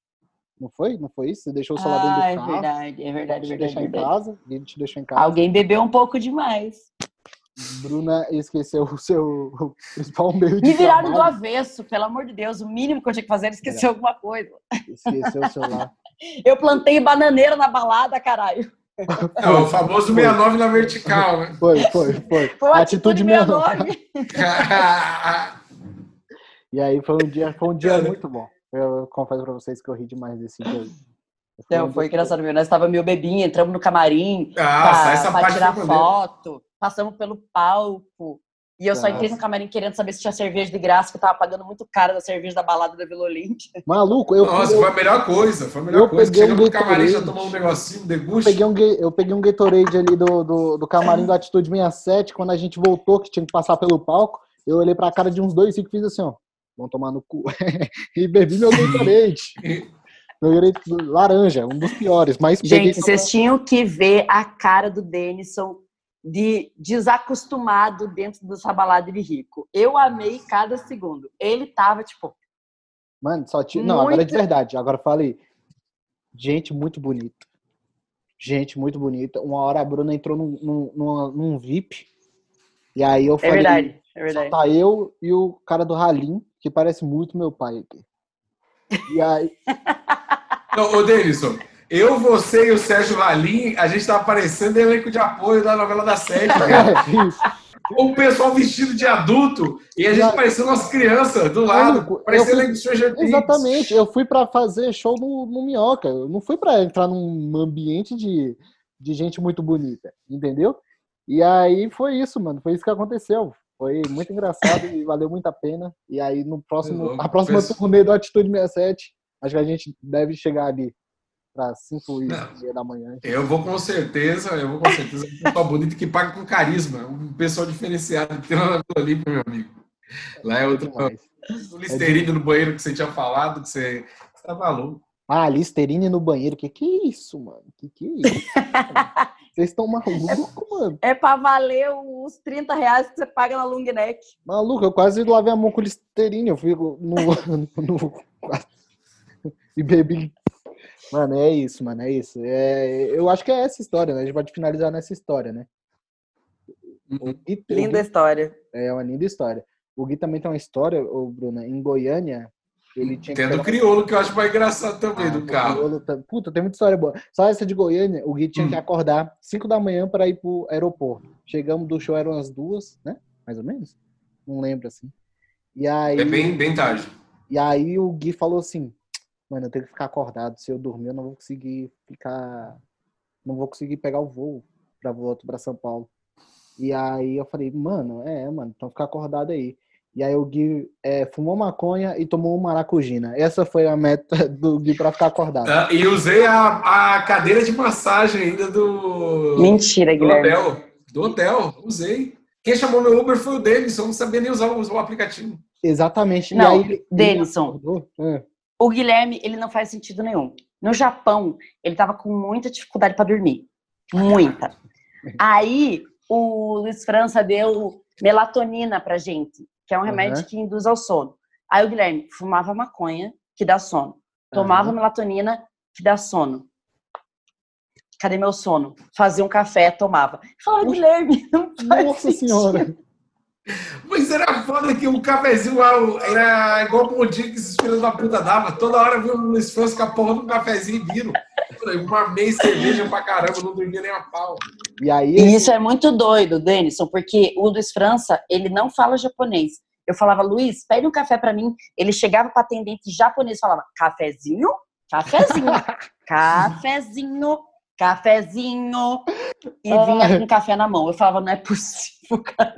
Não foi? Não foi isso? Você deixou o celular Ah, dentro é do carro. verdade, é verdade, é te verdade. deixar é em verdade. casa. Ele te deixou em casa. Alguém bebeu um pouco demais. Bruna esqueceu o seu o principal meio de Me viraram do trabalho. avesso, pelo amor de Deus. O mínimo que eu tinha que fazer era esquecer alguma coisa. Esqueceu o celular. Eu plantei bananeira na balada, caralho. É o famoso 69 na vertical, né? Foi, foi, foi. Foi uma Atitude atitude menor. 69. E aí foi um dia, foi um dia muito bom. Eu confesso pra vocês que eu ri demais desse dia. um foi engraçado mesmo. Nós estávamos meio bebinho, entramos no camarim Ah, parte tirar foto, passamos pelo palco. E eu só Nossa. entrei no camarim querendo saber se tinha cerveja de graça, que eu tava pagando muito caro da cerveja da balada da Vila Olímpia. Maluco, eu, Nossa, eu, foi a melhor coisa. Foi a melhor eu coisa. peguei um Chegamos no camarim, já tomamos um negocinho, um eu peguei um, eu peguei um Gatorade ali do, do, do camarim do Atitude 67, quando a gente voltou, que tinha que passar pelo palco, eu olhei pra cara de uns dois e fiz assim, ó, vão tomar no cu. e bebi meu Gatorade. meu Gatorade laranja, um dos piores, mas Gente, vocês tinham que ver a cara do Denison de desacostumado dentro dessa balada de rico. Eu amei cada segundo. Ele tava, tipo, Mano, só tinha. Não, agora é de Muito- verdade. Agora falei. Gente muito bonita. Gente muito bonita. Uma hora a Bruna entrou num, num, numa- num VIP. E aí eu é falei. verdade, é Só verdade. tá eu e o cara do Ralim, que parece muito meu pai aqui. E aí. Não, ô, Denison, eu, você e o Sérgio Valim, a gente tava parecendo elenco de apoio da novela da Sete, cara. É, isso. o pessoal vestido de adulto e a gente Exato. parecendo umas crianças do lado. Parecendo elenco de Stranger Things. Exatamente. Eu fui pra fazer show no, no Minhoca. Eu não fui pra entrar num ambiente de, de gente muito bonita. Entendeu? E aí foi isso, mano. Foi isso que aconteceu. Foi muito engraçado e valeu muito a pena. E aí, no próximo, louco. a próxima Penso- turnê do Atitude 67, acho que a gente deve chegar ali para 5 e da manhã. Eu vou com certeza, eu vou com certeza. Um pessoal bonito que paga com carisma. Um pessoal diferenciado que tem lá na Vila Olímpia, meu amigo. Lá é outro. Demais. O Listerine no banheiro que você tinha falado, que você. Você tá maluco. Ah, Listerine no banheiro. Que que é isso, mano? Que que é isso? Vocês estão malucos, mano. É pra valer os 30 reais que você paga na long neck. Maluco, eu quase lavei a mão com Listerine. Eu fico no. no- e bebi. Mano, é isso, mano, é isso. É, eu acho que é essa história, né? A gente pode finalizar nessa história, né? O Gui, o Linda Gui- história. é uma linda história. O Gui também tem uma história, ô, Bruna, em Goiânia. Ele tinha Tem a que do pegar- crioulo, que eu acho mais engraçado também, Ah, do carro. crioulo Puta, tem muita história boa. Só essa de Goiânia, o Gui tinha Hum. que acordar 5 da manhã para ir pro aeroporto. Chegamos do show, eram as duas, né? Mais ou menos. Não lembro assim. E aí, É bem, bem tarde. e aí o Gui falou assim: Mano, eu tenho que ficar acordado. Se eu dormir, eu não vou conseguir ficar. Não vou conseguir pegar o voo pra volta pra São Paulo. E aí eu falei, mano, é, mano, então fica acordado aí. E aí o Gui é, fumou maconha e tomou maracujina. Essa foi a meta do Gui pra ficar acordado. Ah, E usei a, a cadeira de massagem ainda do, Mentira, do Guilherme. hotel. Do hotel, usei. Quem chamou meu Uber foi o eu não sabia nem usar o, o aplicativo. Exatamente. Não, aí, Denison. É. O Guilherme, ele não faz sentido nenhum. No Japão, ele tava com muita dificuldade para dormir. Muita. Aí, o Luiz França deu melatonina pra gente, que é um remédio Aham. que induz ao sono. Aí o Guilherme fumava maconha, que dá sono. Tomava Aham. melatonina, que dá sono. Cadê meu sono? Fazia um café, tomava. Falava, Oxe. Guilherme, não faz Nossa sentido. senhora. Mas era foda que o cafezinho lá era igual o bom dia que esses filhos da puta dava. Toda hora viu o Luiz França com a porra do cafezinho e viram. Eu mamei cerveja pra caramba, não dormia nem a pau. E aí, E isso é muito doido, Denison, porque o Luiz França, ele não fala japonês. Eu falava, Luiz, pede um café pra mim. Ele chegava para atendente japonês e falava, cafezinho? Cafezinho. cafezinho. Cafezinho. E vinha com café na mão. Eu falava, não é possível, cara.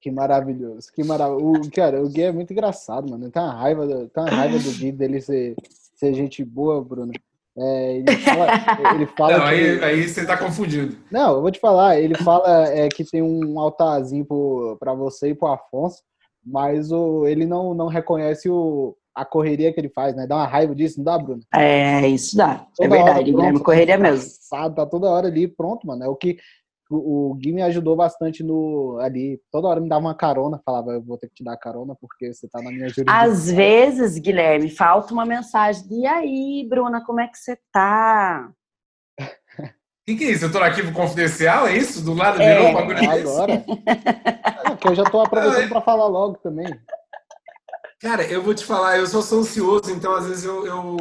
Que maravilhoso, que maravilhoso. Cara, o Gui é muito engraçado, mano. Tem uma raiva, do- tem uma raiva do Gui dele ser, ser gente boa, Bruno. É, ele fala, ele fala Não, que- aí, aí você tá confundindo. Não, eu vou te falar, ele fala é, que tem um altarzinho pra você e pro Afonso, mas o, ele não, não reconhece o, a correria que ele faz, né? Dá uma raiva disso, não dá, Bruno? É, isso dá. É Toda hora verdade, Guilherme. pronto, Correria mesmo. cansado, Tá toda hora ali, pronto, mano. É o que o, o Gui me ajudou bastante no ali. Toda hora me dava uma carona, falava, eu vou ter que te dar carona porque você tá na minha jurisdição. Às vezes, Guilherme, falta uma mensagem de e aí, Bruna, como é que você tá? O que, que é isso? Eu tô no arquivo confidencial, é isso? Do lado É. virou um bagulho desse? Agora. É, que eu já tô aproveitando pra falar logo também. Cara, eu vou te falar, eu sou, sou ansioso, então às vezes eu, eu,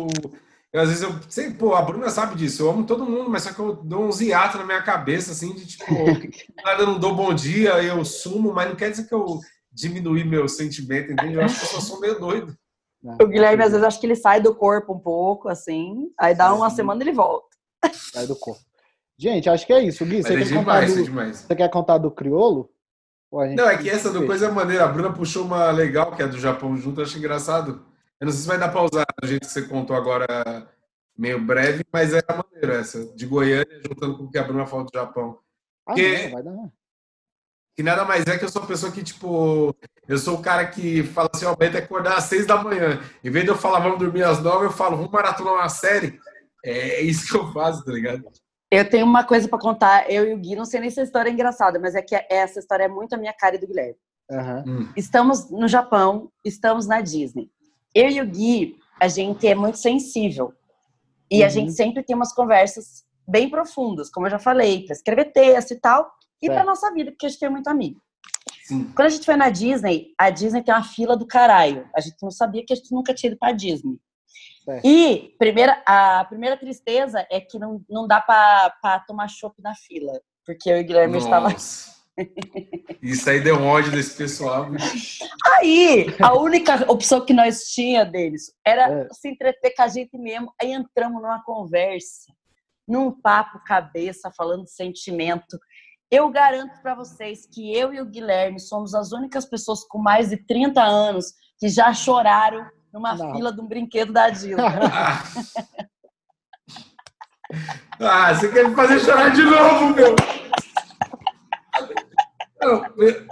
eu- às vezes eu sei, pô, a Bruna sabe disso, eu amo todo mundo, mas só que eu dou uns hiatos na minha cabeça, assim, de tipo, nada, eu não dou bom dia, eu sumo, mas não quer dizer que eu diminuí meu sentimento, entende? Eu acho que eu só sou meio doido. O Guilherme, às vezes, acho que ele sai do corpo um pouco, assim, aí dá uma Sim. semana e ele volta. Sai do corpo. Gente, acho que é isso. Gui, Mas você é quer, contar demais, é do, demais. você quer contar do criolo? Não, é que essa do. Coisa Maneira, a Bruna puxou uma legal, que é do Japão junto, eu acho engraçado. Eu não sei se vai dar pra usar do jeito que você contou agora, meio breve, mas era maneiro essa, de Goiânia, juntando com o que a Bruna falou do Japão. Ah, que- não, vai dar. Que nada mais é que eu sou uma pessoa que, tipo, eu sou o cara que fala assim, ó, vai ter que acordar às seis da manhã. Em vez de eu falar, vamos dormir às nove, eu falo, vamos maratonar uma série. É isso que eu faço, tá ligado? Eu tenho uma coisa pra contar, eu e o Gui, não sei nem se a história é engraçada, mas é que essa história é muito a minha cara e do Guilherme. Aham. Hum. Estamos no Japão, estamos na Disney. Eu e o Gui, a gente é muito sensível. E a Uhum. gente sempre tem umas conversas bem profundas, como eu já falei, para escrever texto e tal, e para Certo. nossa vida, porque a gente tem muito amigo. Sim. Quando a gente foi na Disney, a Disney tem uma fila do caralho. A gente não sabia que a gente nunca tinha ido pra Disney. Certo. E primeira, a primeira tristeza é que não, não dá pra, pra tomar chopp na fila. Porque eu e o Guilherme estava. Isso aí deu um ódio desse pessoal. bicho. Aí, a única opção que nós tinha deles era É. se entreter com a gente mesmo. Aí entramos numa conversa, num papo cabeça, falando de sentimento. Eu garanto pra vocês que eu e o Guilherme somos as únicas pessoas com mais de 30 anos que já choraram numa Não. fila de um brinquedo da. Ah. Ah, você quer me fazer chorar de novo, meu?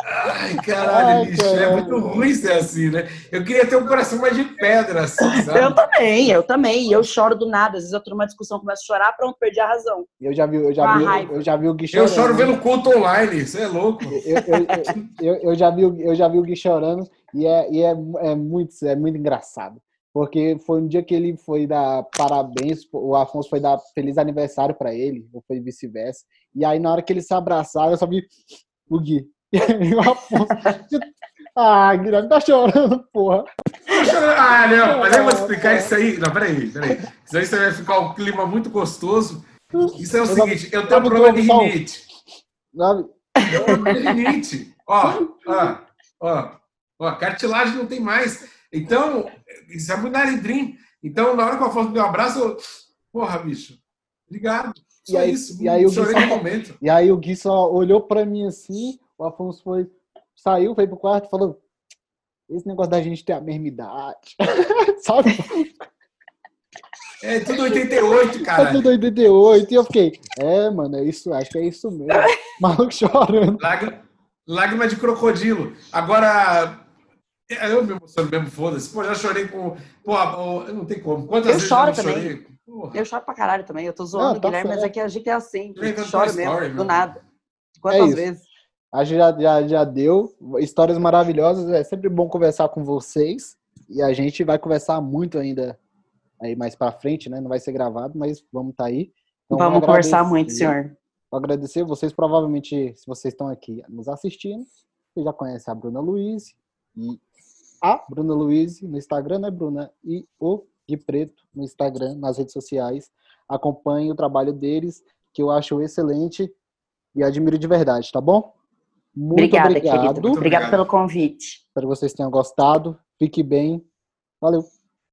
Ai, caralho, Ai, bicho, é muito ruim ser assim, né? Eu queria ter um coração mais de pedra, assim, Eu sabe? também, eu também. Eu choro do nada. Às vezes eu tô numa discussão, começo a chorar, pronto, perdi a razão. Eu já vi, eu já vi, eu já vi o Gui Eu chorando. choro vendo culto online, você é louco. Eu, eu, eu, eu, eu já vi, o- eu já vi o Gui chorando e é, e é, é, muito, é muito engraçado. Porque foi um dia que ele foi dar parabéns, o Afonso foi dar feliz aniversário pra ele, ou foi vice-versa. E aí, na hora que eles se abraçaram, eu só vi o Gui. E o Afonso. Ah, Guilherme tá chorando, porra. Ah, não, mas eu vou explicar isso aí. Não, peraí, peraí. Isso aí vai ficar um clima muito gostoso. Isso é o seguinte, eu tenho um problema de rinite. Eu tenho um problema de rinite. Ó, ó, ó, ó, cartilagem não tem mais. Então, isso é muito narindrim. Então, na hora que o Afonso me deu um abraço, eu... Porra, bicho, obrigado. Só E aí- isso. e aí o chorei Gui- no momento. E aí o Gui só olhou pra mim assim, o Afonso foi, saiu, foi pro quarto e falou: esse negócio da gente ter a mesma idade. Sabe? É tudo 88, Tá cara. tudo 88. E eu fiquei, é, mano, é isso, acho que é isso mesmo. Maluco chorando. Lágrima, lágrima de crocodilo. Agora, eu me emociono mesmo, foda-se. Pô, já chorei com. Pô, não tem como. Quantas Eu vezes choro eu também. chorei? Porra. Eu choro pra caralho também. Eu tô zoando Não, o tá Guilherme, mas é certo. que a gente é assim. Chora mesmo, story, do nada. Quantas isso. vezes? Acho que já, já, já deu. Histórias maravilhosas. É sempre bom conversar com vocês. E a gente vai conversar muito ainda aí mais pra frente, né? Não vai ser gravado, mas vamos tá aí. Então, Vamos conversar agradecer- muito, senhor. Vou agradecer vocês, provavelmente, se vocês estão aqui nos assistindo, vocês já conhecem a Bruna Luiz e a Bruna Luiz no Instagram, né, Bruna? E o Gui Preto no Instagram, nas redes sociais. Acompanhe o trabalho deles, que eu acho excelente e admiro de verdade, tá bom? Muito Obrigada, obrigado. querido. Muito obrigado. pelo convite. Espero que vocês tenham gostado. Fique bem. Valeu.